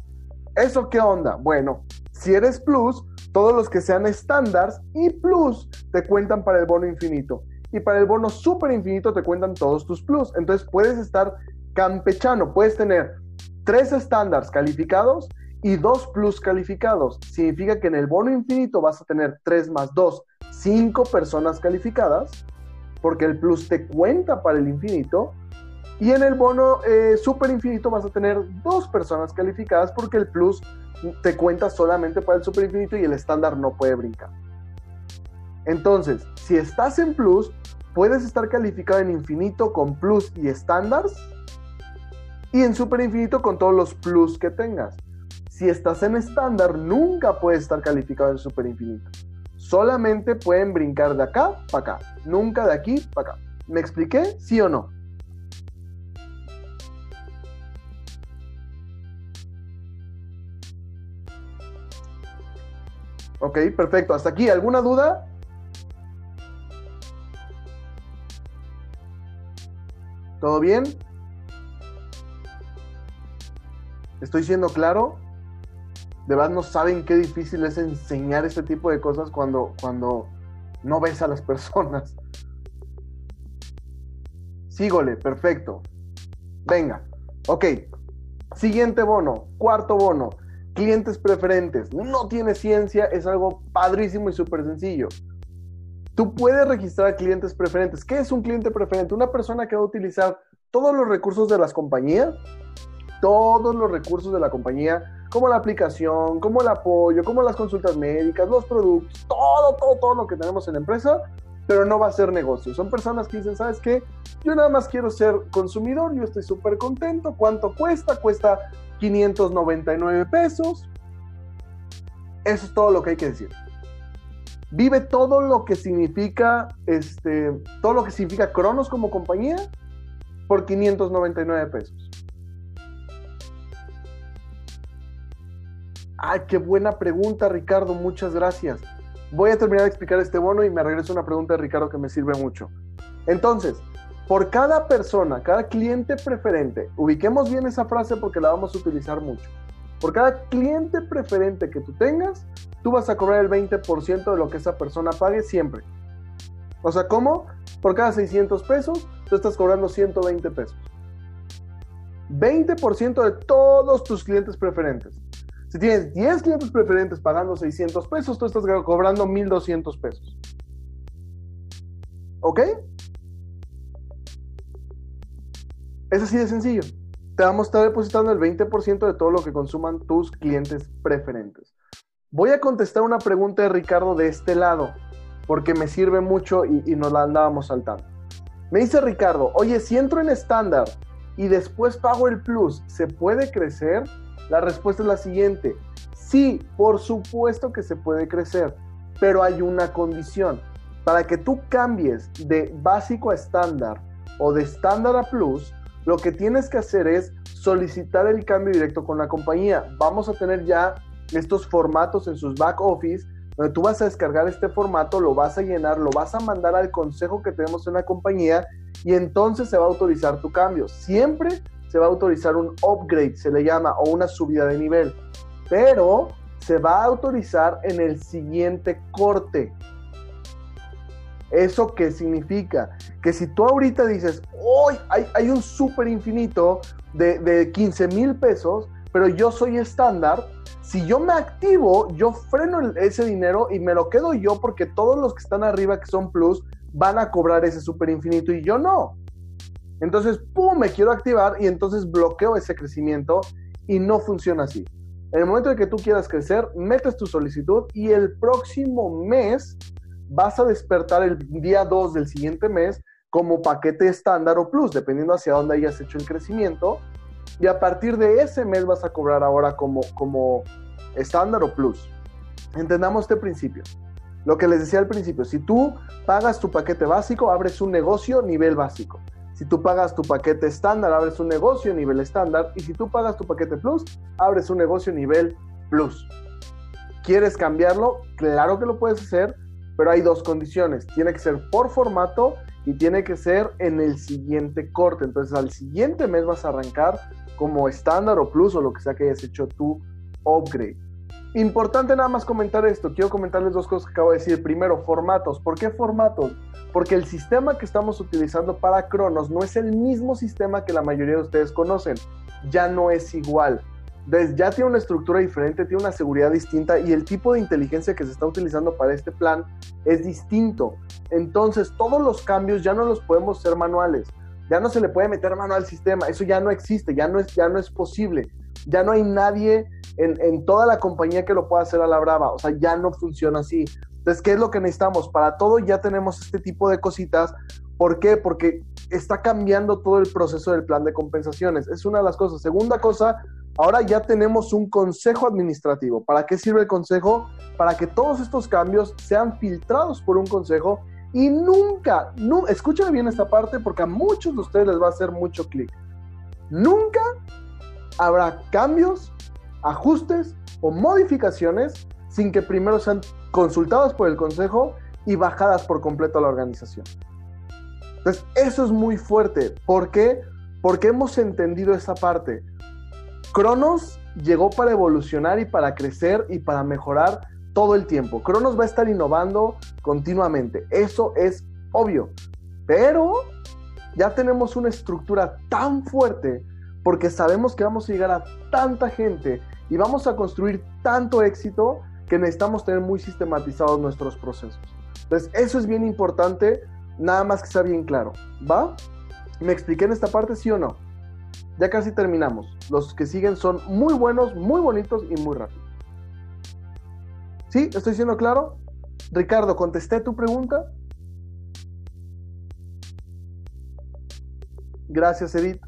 Speaker 1: ¿Eso qué onda? Bueno, si eres plus, todos los que sean estándares y plus te cuentan para el bono infinito. Y para el bono super infinito te cuentan todos tus plus. Entonces puedes estar campechano, puedes tener tres estándares calificados y dos plus calificados. Significa que en el bono infinito vas a tener tres más dos, cinco personas calificadas, porque el plus te cuenta para el infinito. Y en el bono eh, super infinito vas a tener dos personas calificadas porque el plus te cuenta solamente para el super infinito y el estándar no puede brincar. Entonces, si estás en plus, puedes estar calificado en infinito con plus y estándares y en super infinito con todos los plus que tengas. Si estás en estándar, nunca puedes estar calificado en super infinito. Solamente pueden brincar de acá para acá, nunca de aquí para acá. ¿Me expliqué? ¿Sí o no? Ok, perfecto. Hasta aquí, ¿alguna duda? ¿Todo bien? ¿Estoy siendo claro? De verdad no saben qué difícil es enseñar este tipo de cosas cuando, cuando no ves a las personas. Sígole, perfecto. Venga, ok. Siguiente bono, cuarto bono, clientes preferentes. No tiene ciencia, es algo padrísimo y súper sencillo. Tú puedes registrar clientes preferentes. ¿Qué es un cliente preferente? Una persona que va a utilizar todos los recursos de las compañías todos los recursos de la compañía como la aplicación, como el apoyo, como las consultas médicas, los productos, todo, todo, todo lo que tenemos en la empresa, pero no va a ser negocio. Son personas que dicen, ¿sabes qué? Yo nada más quiero ser consumidor, yo estoy súper contento. ¿Cuánto cuesta? Cuesta 599 pesos. Eso es todo lo que hay que decir. Vive todo lo que significa, este, todo lo que significa Cronos como compañía por 599 pesos. Ay, qué buena pregunta, Ricardo. Muchas gracias. Voy a terminar de explicar este bono y me regreso una pregunta de Ricardo que me sirve mucho. Entonces, por cada persona, cada cliente preferente, ubiquemos bien esa frase porque la vamos a utilizar mucho. Por cada cliente preferente que tú tengas, tú vas a cobrar el 20% de lo que esa persona pague siempre. O sea, ¿cómo? Por cada 600 pesos, tú estás cobrando 120 pesos. 20% de todos tus clientes preferentes. Si tienes 10 clientes preferentes pagando 600 pesos, tú estás cobrando 1200 pesos. ¿Ok? Es así de sencillo. Te vamos a estar depositando el 20% de todo lo que consuman tus clientes preferentes. Voy a contestar una pregunta de Ricardo de este lado, porque me sirve mucho y, y nos la andábamos saltando. Me dice Ricardo, oye, si entro en estándar y después pago el plus, ¿se puede crecer? La respuesta es la siguiente. Sí, por supuesto que se puede crecer, pero hay una condición. Para que tú cambies de básico a estándar o de estándar a plus, lo que tienes que hacer es solicitar el cambio directo con la compañía. Vamos a tener ya estos formatos en sus back office, donde tú vas a descargar este formato, lo vas a llenar, lo vas a mandar al consejo que tenemos en la compañía y entonces se va a autorizar tu cambio. Siempre se va a autorizar un upgrade, se le llama, o una subida de nivel. Pero se va a autorizar en el siguiente corte. ¿Eso qué significa? Que si tú ahorita dices, hoy hay, un súper infinito de, de 15 mil pesos, pero yo soy estándar, si yo me activo, yo freno ese dinero y me lo quedo yo porque todos los que están arriba que son plus van a cobrar ese súper infinito y yo no. Entonces, ¡pum!, me quiero activar y entonces bloqueo ese crecimiento y no funciona así. En el momento en que tú quieras crecer, metes tu solicitud y el próximo mes vas a despertar el día 2 del siguiente mes como paquete estándar o plus, dependiendo hacia dónde hayas hecho el crecimiento. Y a partir de ese mes vas a cobrar ahora como, como estándar o plus. Entendamos este principio. Lo que les decía al principio, si tú pagas tu paquete básico, abres un negocio nivel básico. Si tú pagas tu paquete estándar, abres un negocio nivel estándar. Y si tú pagas tu paquete plus, abres un negocio nivel plus. ¿Quieres cambiarlo? Claro que lo puedes hacer, pero hay dos condiciones. Tiene que ser por formato y tiene que ser en el siguiente corte. Entonces al siguiente mes vas a arrancar como estándar o plus o lo que sea que hayas hecho tu upgrade. Importante nada más comentar esto. Quiero comentarles dos cosas que acabo de decir. Primero, formatos. ¿Por qué formatos? Porque el sistema que estamos utilizando para Cronos no es el mismo sistema que la mayoría de ustedes conocen. Ya no es igual. Ya tiene una estructura diferente, tiene una seguridad distinta y el tipo de inteligencia que se está utilizando para este plan es distinto. Entonces, todos los cambios ya no los podemos hacer manuales. Ya no se le puede meter mano al sistema. Eso ya no existe, ya no es, ya no es posible. Ya no hay nadie en, toda la compañía que lo pueda hacer a la brava. O sea, ya no funciona así. Entonces, ¿qué es lo que necesitamos? Para todo ya tenemos este tipo de cositas. ¿Por qué? Porque está cambiando todo el proceso del plan de compensaciones. Es una de las cosas. Segunda cosa, ahora ya tenemos un consejo administrativo. ¿Para qué sirve el consejo? Para que todos estos cambios sean filtrados por un consejo y nunca, no, escúchame bien esta parte porque a muchos de ustedes les va a hacer mucho clic. Nunca habrá cambios, ajustes o modificaciones sin que primero sean consultadas por el consejo y bajadas por completo a la organización. Entonces, eso es muy fuerte. ¿Por qué? Porque hemos entendido esa parte. Cronos llegó para evolucionar y para crecer y para mejorar todo el tiempo. Cronos va a estar innovando continuamente. Eso es obvio. Pero ya tenemos una estructura tan fuerte porque sabemos que vamos a llegar a tanta gente y vamos a construir tanto éxito que necesitamos tener muy sistematizados nuestros procesos. Entonces, eso es bien importante, nada más que sea bien claro. ¿Va? ¿Me expliqué en esta parte, sí o no? Ya casi terminamos. Los que siguen son muy buenos, muy bonitos y muy rápidos. ¿Sí? ¿Estoy siendo claro? Ricardo, ¿contesté tu pregunta? Gracias, Edith.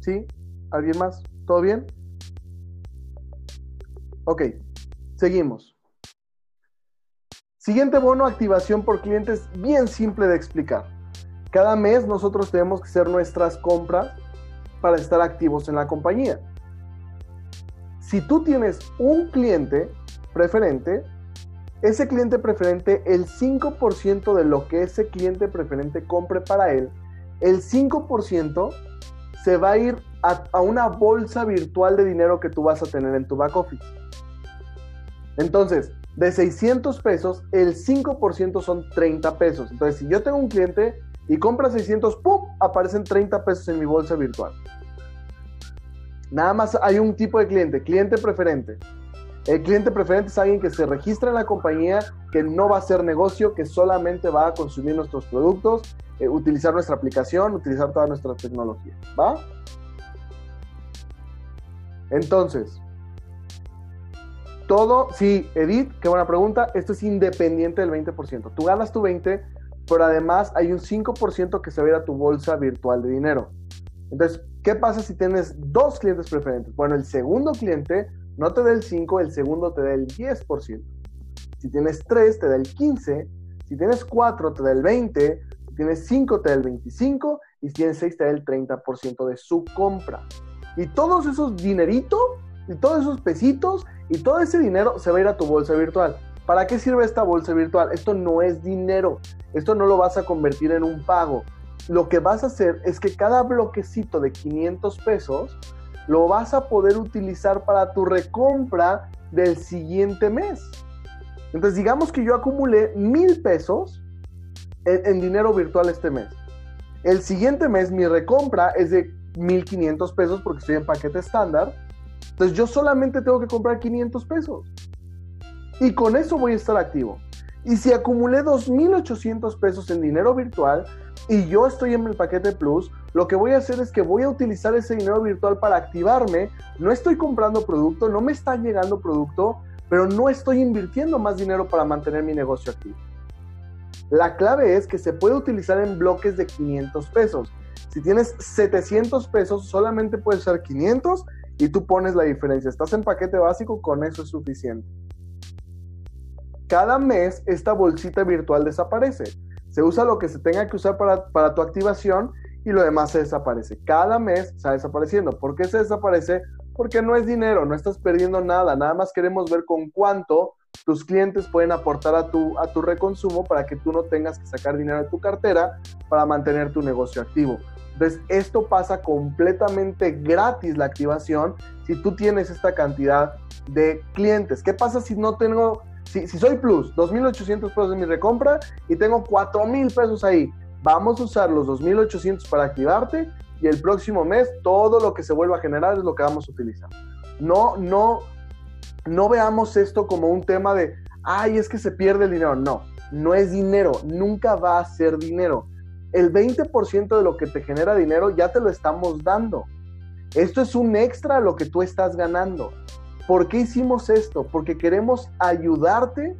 Speaker 1: ¿Sí? ¿Alguien más? ¿Todo bien? Ok, seguimos. Siguiente bono, activación por clientes, bien simple de explicar. Cada mes nosotros tenemos que hacer nuestras compras para estar activos en la compañía. Si tú tienes un cliente preferente, ese cliente preferente, el 5% de lo que ese cliente preferente compre para él, el 5% se va a ir a, a, una bolsa virtual de dinero que tú vas a tener en tu back office. Entonces, de 600 pesos, el 5% son 30 pesos. Entonces, si yo tengo un cliente y compra 600, ¡pum! Aparecen 30 pesos en mi bolsa virtual. Nada más hay un tipo de cliente, cliente preferente. El cliente preferente es alguien que se registra en la compañía, que no va a hacer negocio, que solamente va a consumir nuestros productos, eh, utilizar nuestra aplicación, utilizar toda nuestra tecnología. ¿Va? Entonces, todo, sí, Edith, qué buena pregunta. Esto es independiente del 20%. Tú ganas tu 20%, pero además hay un 5% que se va a ir a tu bolsa virtual de dinero. Entonces, ¿qué pasa si tienes dos clientes preferentes? Bueno, el segundo cliente no te da el 5, el segundo te da el 10%. Si tienes 3, te da el 15. Si tienes 4, te da el 20. Si tienes 5, te da el 25. Y si tienes 6, te da el 30% de su compra. Y todos esos dineritos, y todos esos pesitos, y todo ese dinero se va a ir a tu bolsa virtual. ¿Para qué sirve esta bolsa virtual? Esto no es dinero. Esto no lo vas a convertir en un pago. Lo que vas a hacer es que cada bloquecito de 500 pesos lo vas a poder utilizar para tu recompra del siguiente mes. Entonces, digamos que yo acumulé mil pesos en, en, dinero virtual este mes. El siguiente mes mi recompra es de 1500 pesos porque estoy en paquete estándar. Entonces, yo solamente tengo que comprar 500 pesos. Y con eso voy a estar activo. Y si acumulé 2.800 pesos en dinero virtual y yo estoy en el paquete Plus, lo que voy a hacer es que voy a utilizar ese dinero virtual para activarme. No estoy comprando producto, no me está llegando producto, pero no estoy invirtiendo más dinero para mantener mi negocio activo. La clave es que se puede utilizar en bloques de 500 pesos. Si tienes 700 pesos, solamente puedes usar 500 y tú pones la diferencia. Estás en paquete básico, con eso es suficiente. Cada mes esta bolsita virtual desaparece. Se usa lo que se tenga que usar para, para tu activación y lo demás se desaparece. Cada mes está desapareciendo. ¿Por qué se desaparece? Porque no es dinero, no estás perdiendo nada. Nada más queremos ver con cuánto tus clientes pueden aportar a tu, a tu reconsumo para que tú no tengas que sacar dinero de tu cartera para mantener tu negocio activo. Entonces, esto pasa completamente gratis la activación si tú tienes esta cantidad de clientes. ¿Qué pasa si no tengo si, si soy plus, 2.800 pesos de mi recompra y tengo 4.000 pesos ahí, vamos a usar los 2.800 para activarte y el próximo mes todo lo que se vuelva a generar es lo que vamos a utilizar. No, no, no veamos esto como un tema de, ay, es que se pierde el dinero. No, no es dinero, nunca va a ser dinero. El 20% de lo que te genera dinero ya te lo estamos dando. Esto es un extra a lo que tú estás ganando. ¿Por qué hicimos esto? Porque queremos ayudarte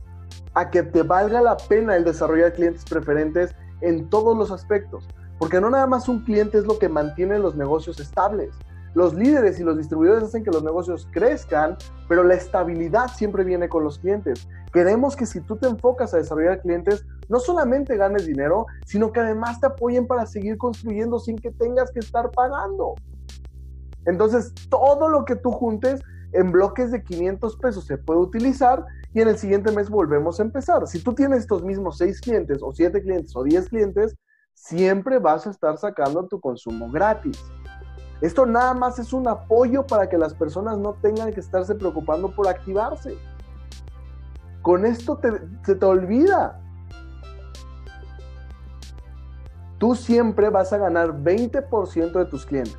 Speaker 1: a que te valga la pena el desarrollar clientes preferentes en todos los aspectos. Porque no nada más un cliente es lo que mantiene los negocios estables. Los líderes y los distribuidores hacen que los negocios crezcan, pero la estabilidad siempre viene con los clientes. Queremos que si tú te enfocas a desarrollar clientes, no solamente ganes dinero, sino que además te apoyen para seguir construyendo sin que tengas que estar pagando. Entonces, todo lo que tú juntes en bloques de 500 pesos se puede utilizar y en el siguiente mes volvemos a empezar. Si tú tienes estos mismos 6 clientes o 7 clientes o 10 clientes, siempre vas a estar sacando tu consumo gratis. Esto nada más es un apoyo para que las personas no tengan que estarse preocupando por activarse. Con esto se te olvida. Tú siempre vas a ganar 20% de tus clientes.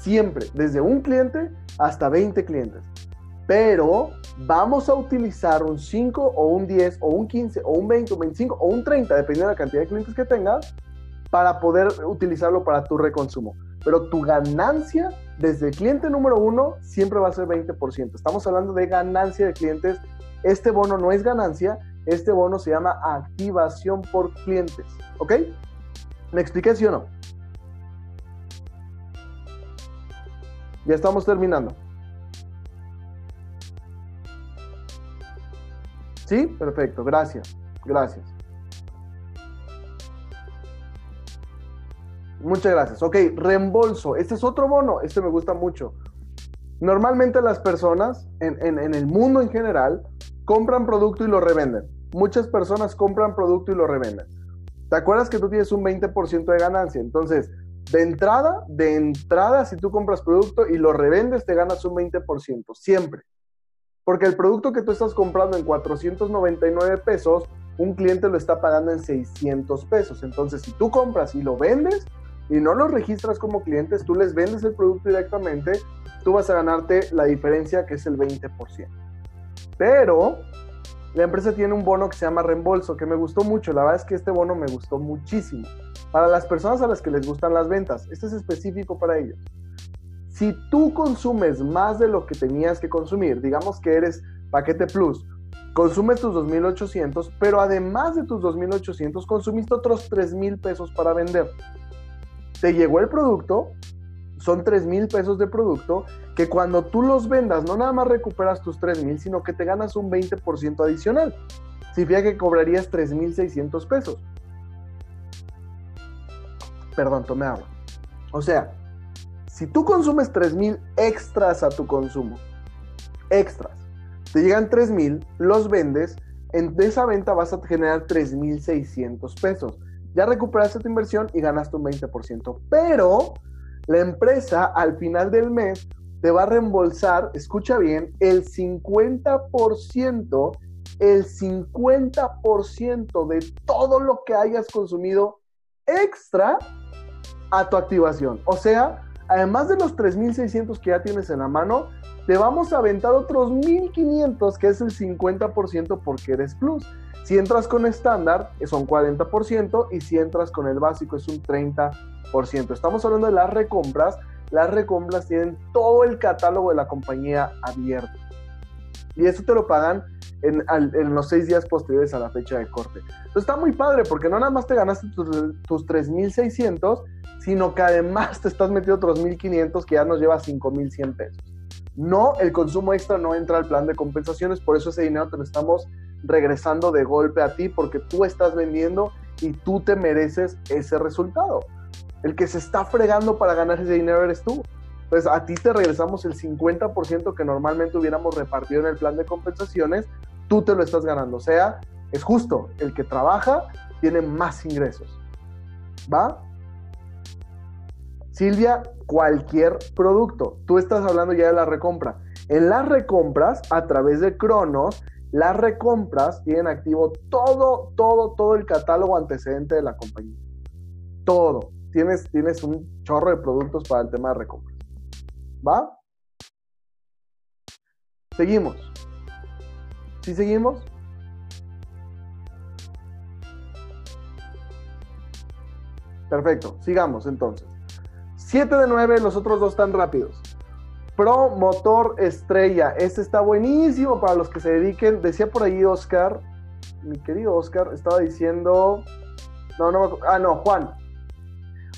Speaker 1: Siempre, desde un cliente hasta 20 clientes. Pero vamos a utilizar un 5 o un 10 o un 15 o un 20 o un 25 o un 30, dependiendo de la cantidad de clientes que tengas, para poder utilizarlo para tu reconsumo. Pero tu ganancia desde el cliente número uno siempre va a ser 20%. Estamos hablando de ganancia de clientes. Este bono no es ganancia, este bono se llama activación por clientes. ¿Ok? ¿Me expliqué sí o no? Ya estamos terminando. ¿Sí? Perfecto, gracias. Gracias. Muchas gracias. Ok, reembolso. Este es otro bono. Este me gusta mucho. Normalmente las personas en, en, el mundo en general compran producto y lo revenden. Muchas personas compran producto y lo revenden. ¿Te acuerdas que tú tienes un 20% de ganancia? Entonces, de entrada, de entrada, si tú compras producto y lo revendes, te ganas un 20%, siempre. Porque el producto que tú estás comprando en 499 pesos, un cliente lo está pagando en 600 pesos. Entonces, si tú compras y lo vendes y no los registras como clientes, tú les vendes el producto directamente, tú vas a ganarte la diferencia que es el 20%. Pero la empresa tiene un bono que se llama reembolso, que me gustó mucho. La verdad es que este bono me gustó muchísimo. Para las personas a las que les gustan las ventas, este es específico para ellos. Si tú consumes más de lo que tenías que consumir, digamos que eres paquete plus, consumes tus 2.800, pero además de tus 2.800, consumiste otros 3.000 pesos para vender. Te llegó el producto, son 3.000 pesos de producto, que cuando tú los vendas, no nada más recuperas tus 3.000, sino que te ganas un 20% adicional. Significa que cobrarías 3.600 pesos. Perdón, tomé agua. O sea, si tú consumes 3000 extras a tu consumo, extras, te llegan 3000, los vendes, en esa venta vas a generar 3600 pesos. Ya recuperaste tu inversión y ganaste un 20%. Pero la empresa al final del mes te va a reembolsar, escucha bien, el 50%, el 50% de todo lo que hayas consumido extra a tu activación. O sea, además de los 3.600 que ya tienes en la mano, te vamos a aventar otros 1.500, que es el 50% porque eres plus. Si entras con estándar, son 40%, y si entras con el básico, es un 30%. Estamos hablando de las recompras. Las recompras tienen todo el catálogo de la compañía abierto. Y eso te lo pagan en, los seis días posteriores a la fecha de corte. Entonces está muy padre porque no nada más te ganaste tus, tus 3.600, sino que además te estás metiendo otros 1.500 que ya nos lleva 5.100 pesos. No, el consumo extra no entra al plan de compensaciones, por eso ese dinero te lo estamos regresando de golpe a ti porque tú estás vendiendo y tú te mereces ese resultado. El que se está fregando para ganar ese dinero eres tú. Pues a ti te regresamos el 50% que normalmente hubiéramos repartido en el plan de compensaciones, tú te lo estás ganando. O sea, es justo, el que trabaja tiene más ingresos. ¿Va? Silvia, cualquier producto. Tú estás hablando ya de la recompra. En las recompras, a través de Cronos, las recompras tienen activo todo, todo, todo el catálogo antecedente de la compañía. Todo. Tienes, tienes un chorro de productos para el tema de recompras. ¿Va? Seguimos. ¿Sí seguimos? Perfecto, sigamos entonces. 7 de 9, los otros dos están rápidos. Pro Motor Estrella. Este está buenísimo para los que se dediquen. Decía por ahí Oscar, mi querido Oscar, estaba diciendo. No, no, ah, no, Juan.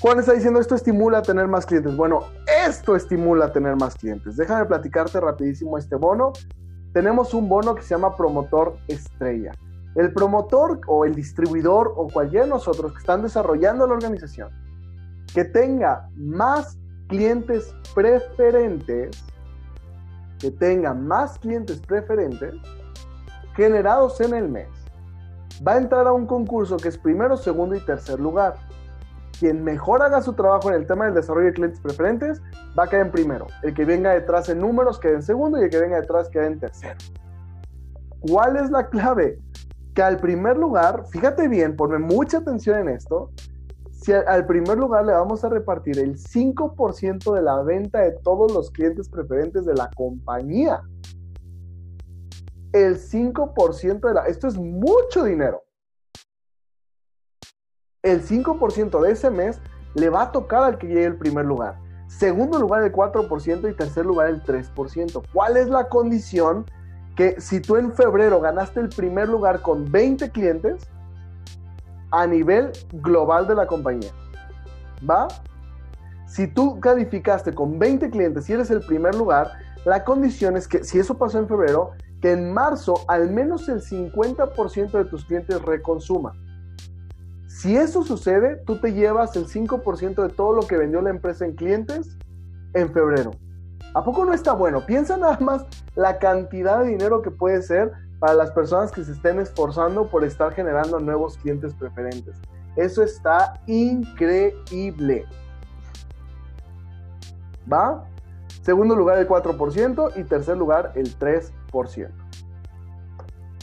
Speaker 1: Juan está diciendo esto estimula a tener más clientes. Bueno, esto estimula a tener más clientes. Déjame platicarte rapidísimo este bono. Tenemos un bono que se llama Promotor Estrella. El promotor o el distribuidor o cualquiera de nosotros que están desarrollando la organización que tenga más clientes preferentes, que tenga más clientes preferentes generados en el mes, va a entrar a un concurso que es primero, segundo y tercer lugar. Quien mejor haga su trabajo en el tema del desarrollo de clientes preferentes va a quedar en primero. El que venga detrás en números queda en segundo y el que venga detrás queda en tercero. ¿Cuál es la clave? Que al primer lugar, fíjate bien, ponme mucha atención en esto, si al primer lugar le vamos a repartir el 5% de la venta de todos los clientes preferentes de la compañía. el 5% de la... Esto es mucho dinero. El 5% de ese mes le va a tocar al que llegue el primer lugar. Segundo lugar el 4% y tercer lugar el 3%. ¿Cuál es la condición que si tú en febrero ganaste el primer lugar con 20 clientes a nivel global de la compañía? ¿Va? Si tú calificaste con 20 clientes y eres el primer lugar, la condición es que si eso pasó en febrero, que en marzo al menos el 50% de tus clientes reconsuma. Si eso sucede, tú te llevas el 5% de todo lo que vendió la empresa en clientes en febrero. ¿A poco no está bueno? Piensa nada más la cantidad de dinero que puede ser para las personas que se estén esforzando por estar generando nuevos clientes preferentes. Eso está increíble. ¿Va? Segundo lugar el 4% y tercer lugar el 3%.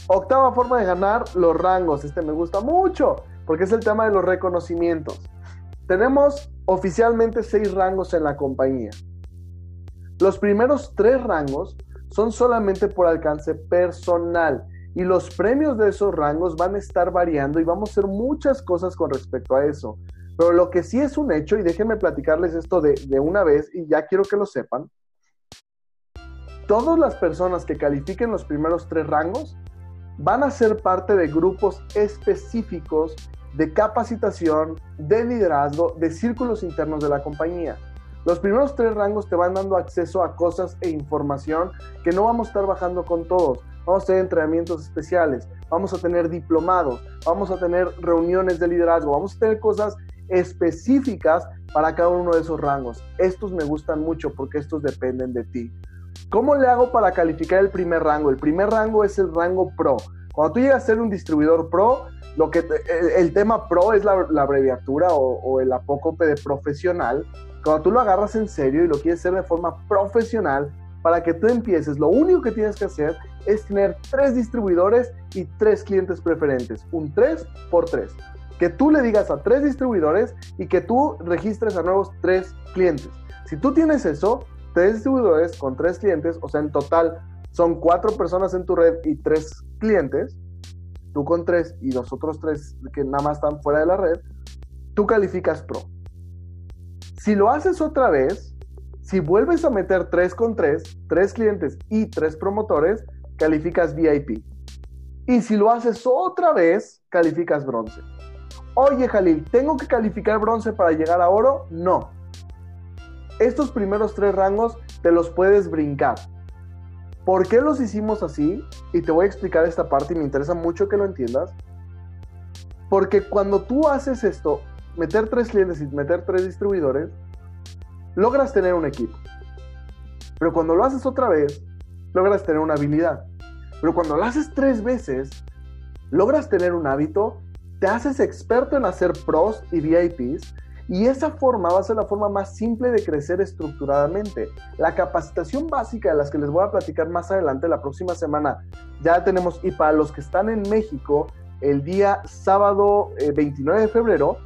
Speaker 1: Octava forma de ganar los rangos. Este me gusta mucho porque es el tema de los reconocimientos. Tenemos oficialmente seis rangos en la compañía. Los primeros tres rangos son solamente por alcance personal y los premios de esos rangos van a estar variando y vamos a hacer muchas cosas con respecto a eso. Pero lo que sí es un hecho, y déjenme platicarles esto de, de una vez y ya quiero que lo sepan, todas las personas que califiquen los primeros tres rangos van a ser parte de grupos específicos de capacitación, de liderazgo, de círculos internos de la compañía. Los primeros tres rangos te van dando acceso a cosas e información que no vamos a estar bajando con todos. Vamos a tener entrenamientos especiales, vamos a tener diplomados, vamos a tener reuniones de liderazgo, vamos a tener cosas específicas para cada uno de esos rangos. Estos me gustan mucho porque estos dependen de ti. ¿Cómo le hago para calificar el primer rango? El primer rango es el rango pro. Cuando tú llegas a ser un distribuidor pro, lo que el, tema pro es la, abreviatura o, el apócope de profesional. Cuando tú lo agarras en serio y lo quieres hacer de forma profesional, para que tú empieces, lo único que tienes que hacer es tener tres distribuidores y tres clientes preferentes, un 3 por 3. Que tú le digas a tres distribuidores y que tú registres a nuevos tres clientes. Si tú tienes eso, tres distribuidores con tres clientes, o sea, en total son cuatro personas en tu red y tres clientes, tú con tres y los otros tres que nada más están fuera de la red, tú calificas pro. Si lo haces otra vez, si vuelves a meter tres con tres, tres clientes y tres promotores, calificas VIP. Y si lo haces otra vez, calificas bronce. Oye, Jalil, ¿tengo que calificar bronce para llegar a oro? No. Estos primeros tres rangos te los puedes brincar. ¿Por qué los hicimos así? Y te voy a explicar esta parte y me interesa mucho que lo entiendas. Porque cuando tú haces esto, meter tres clientes y meter tres distribuidores, logras tener un equipo. Pero cuando lo haces otra vez, logras tener una habilidad. Pero cuando lo haces tres veces, logras tener un hábito, te haces experto en hacer pros y VIPs y esa forma va a ser la forma más simple de crecer estructuradamente. La capacitación básica de las que les voy a platicar más adelante la próxima semana, ya tenemos, y para los que están en México, el día sábado 29 eh, de febrero,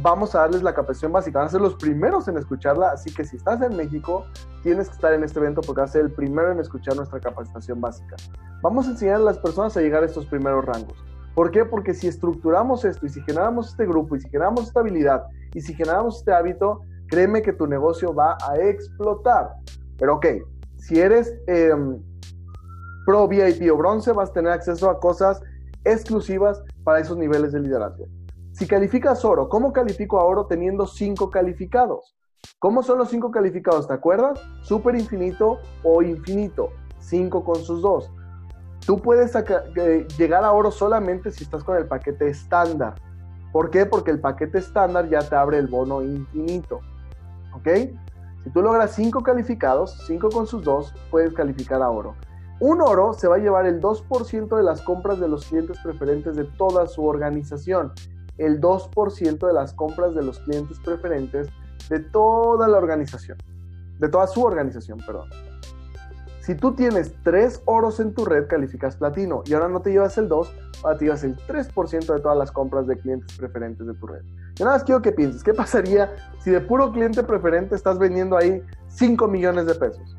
Speaker 1: vamos a darles la capacitación básica. Van a ser los primeros en escucharla, así que si estás en México, tienes que estar en este evento porque va a ser el primero en escuchar nuestra capacitación básica. Vamos a enseñar a las personas a llegar a estos primeros rangos. ¿Por qué? Porque si estructuramos esto y si generamos este grupo y si generamos esta habilidad y si generamos este hábito, créeme que tu negocio va a explotar. Pero ok, si eres em, pro VIP o bronce, vas a tener acceso a cosas exclusivas para esos niveles de liderazgo. Si calificas oro, ¿cómo califico a oro teniendo cinco calificados? ¿Cómo son los cinco calificados? ¿Te acuerdas? Super infinito o infinito. Cinco con sus dos. Tú puedes eh, llegar a oro solamente si estás con el paquete estándar. ¿Por qué? Porque el paquete estándar ya te abre el bono infinito. ¿Ok? Si tú logras 5 calificados, 5 con sus 2, puedes calificar a oro. Un oro se va a llevar el 2% de las compras de los clientes preferentes de toda su organización. El 2% de las compras de los clientes preferentes de toda la organización. De toda su organización, perdón. Si tú tienes tres oros en tu red, calificas platino y ahora no te llevas el 2, ahora te llevas el 3% de todas las compras de clientes preferentes de tu red. Yo nada más quiero que pienses, ¿qué pasaría si de puro cliente preferente estás vendiendo ahí 5 millones de pesos?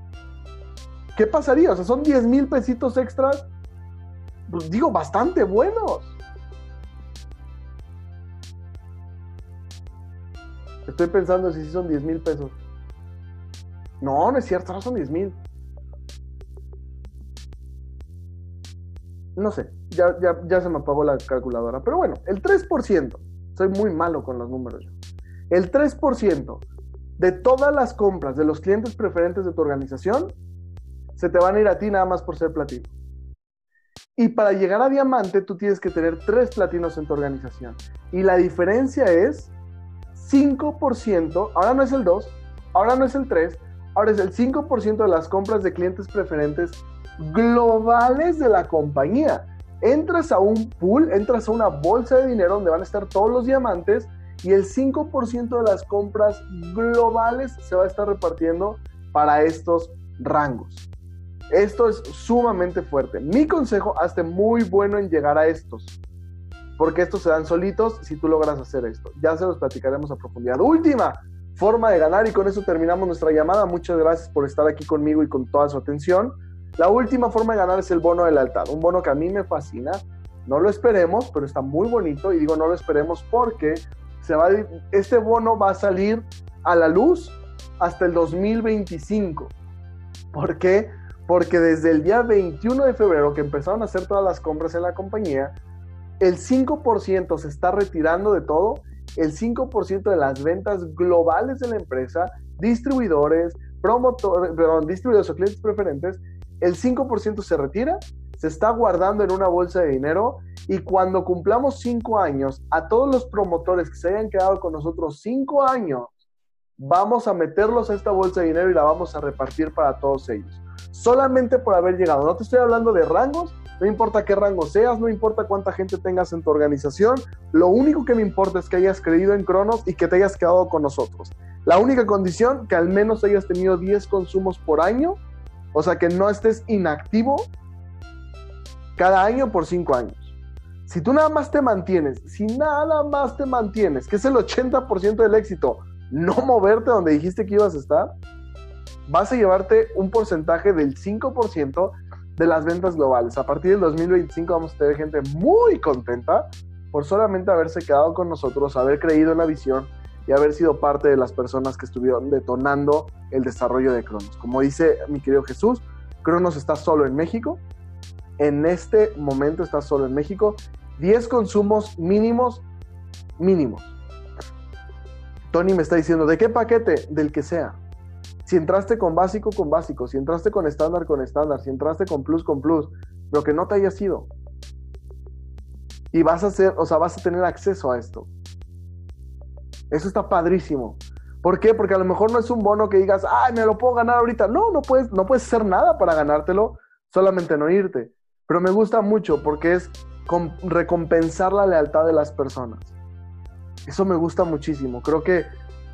Speaker 1: ¿qué pasaría? O sea, son 10 mil pesitos extras, pues digo, bastante buenos. Estoy pensando si son 10 mil pesos. No, no es cierto, no son 10 mil. No sé, ya, ya, ya se me apagó la calculadora. Pero bueno, el 3%, soy muy malo con los números. El 3% de todas las compras de los clientes preferentes de tu organización se te van a ir a ti nada más por ser platino. Y para llegar a diamante, tú tienes que tener tres platinos en tu organización. Y la diferencia es 5%, ahora no es el 2, ahora no es el 3, ahora es el 5% de las compras de clientes preferentes globales de la compañía. Entras a un pool, entras a una bolsa de dinero donde van a estar todos los diamantes y el 5% de las compras globales se va a estar repartiendo para estos rangos. Esto es sumamente fuerte. Mi consejo, hazte muy bueno en llegar a estos, porque estos se dan solitos si tú logras hacer esto. Ya se los platicaremos a profundidad. Última forma de ganar y con eso terminamos nuestra llamada. Muchas gracias por estar aquí conmigo y con toda su atención. La última forma de ganar es el bono de lealtad, un bono que a mí me fascina. No lo esperemos, pero está muy bonito y digo no lo esperemos porque se este bono va a salir a la luz hasta el 2025. ¿Por qué? Porque desde el día 21 de febrero que empezaron a hacer todas las compras en la compañía, el 5% se está retirando de todo, el 5% de las ventas globales de la empresa, distribuidores, promotores, perdón, distribuidores o clientes preferentes, el 5% se retira, se está guardando en una bolsa de dinero y cuando cumplamos 5 años, a todos los promotores que se hayan quedado con nosotros 5 años, vamos a meterlos a esta bolsa de dinero y la vamos a repartir para todos ellos solamente por haber llegado. No te estoy hablando de rangos, no importa qué rango seas, no importa cuánta gente tengas en tu organización, lo único que me importa es que hayas creído en Cronos y que te hayas quedado con nosotros. La única condición, que al menos hayas tenido 10 consumos por año, o sea, que no estés inactivo cada año por 5 años. Si tú nada más te mantienes, si nada más te mantienes, que es el 80% del éxito, no moverte donde dijiste que ibas a estar, vas a llevarte un porcentaje del 5% de las ventas globales. A partir del 2025 vamos a tener gente muy contenta por solamente haberse quedado con nosotros, haber creído en la visión y haber sido parte de las personas que estuvieron detonando el desarrollo de Cronos. Como dice mi querido Jesús, Cronos está solo en México. En este momento está solo en México. 10 consumos mínimos, mínimos. Tony me está diciendo, ¿de qué paquete? Del que sea. Si entraste con básico, con básico. Si entraste con estándar, con estándar. Si entraste con plus, con plus. Pero que no te haya sido. Y vas a hacer, o sea, vas a tener acceso a esto. Eso está padrísimo. ¿Por qué? Porque a lo mejor no es un bono que digas, ay, me lo puedo ganar ahorita. No, no puedes, no puedes hacer nada para ganártelo, solamente no irte. Pero me gusta mucho porque es recompensar la lealtad de las personas. Eso me gusta muchísimo. Creo que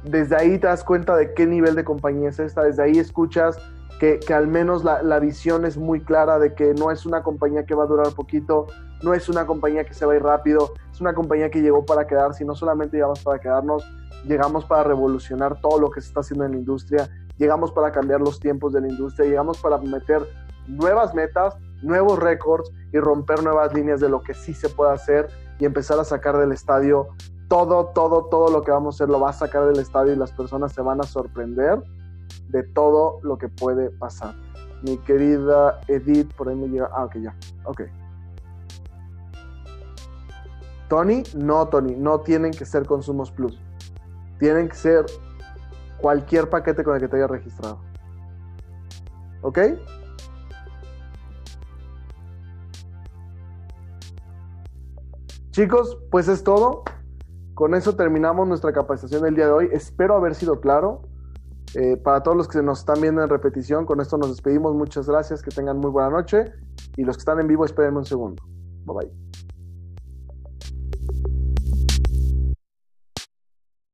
Speaker 1: desde ahí te das cuenta de qué nivel de compañía es esta, desde ahí escuchas que, al menos la, visión es muy clara de que no es una compañía que va a durar poquito, no es una compañía que se va a ir rápido, es una compañía que llegó para quedarse y no solamente llegamos para quedarnos, llegamos para revolucionar todo lo que se está haciendo en la industria, llegamos para cambiar los tiempos de la industria, llegamos para meter nuevas metas, nuevos récords y romper nuevas líneas de lo que sí se puede hacer y empezar a sacar del estadio todo, todo, todo lo que vamos a hacer lo va a sacar del estadio y las personas se van a sorprender de todo lo que puede pasar. Mi querida Edith, por ahí me llega. Ah, ok, ya. Ok. Tony, no, Tony, no tienen que ser consumos plus. Tienen que ser cualquier paquete con el que te haya registrado. ¿Ok? Chicos, pues es todo. Con eso terminamos nuestra capacitación del día de hoy. Espero haber sido claro. Eh, para todos los que nos están viendo en repetición, con esto nos despedimos. Muchas gracias, que tengan muy buena noche. Y los que están en vivo, espérenme un segundo. Bye bye.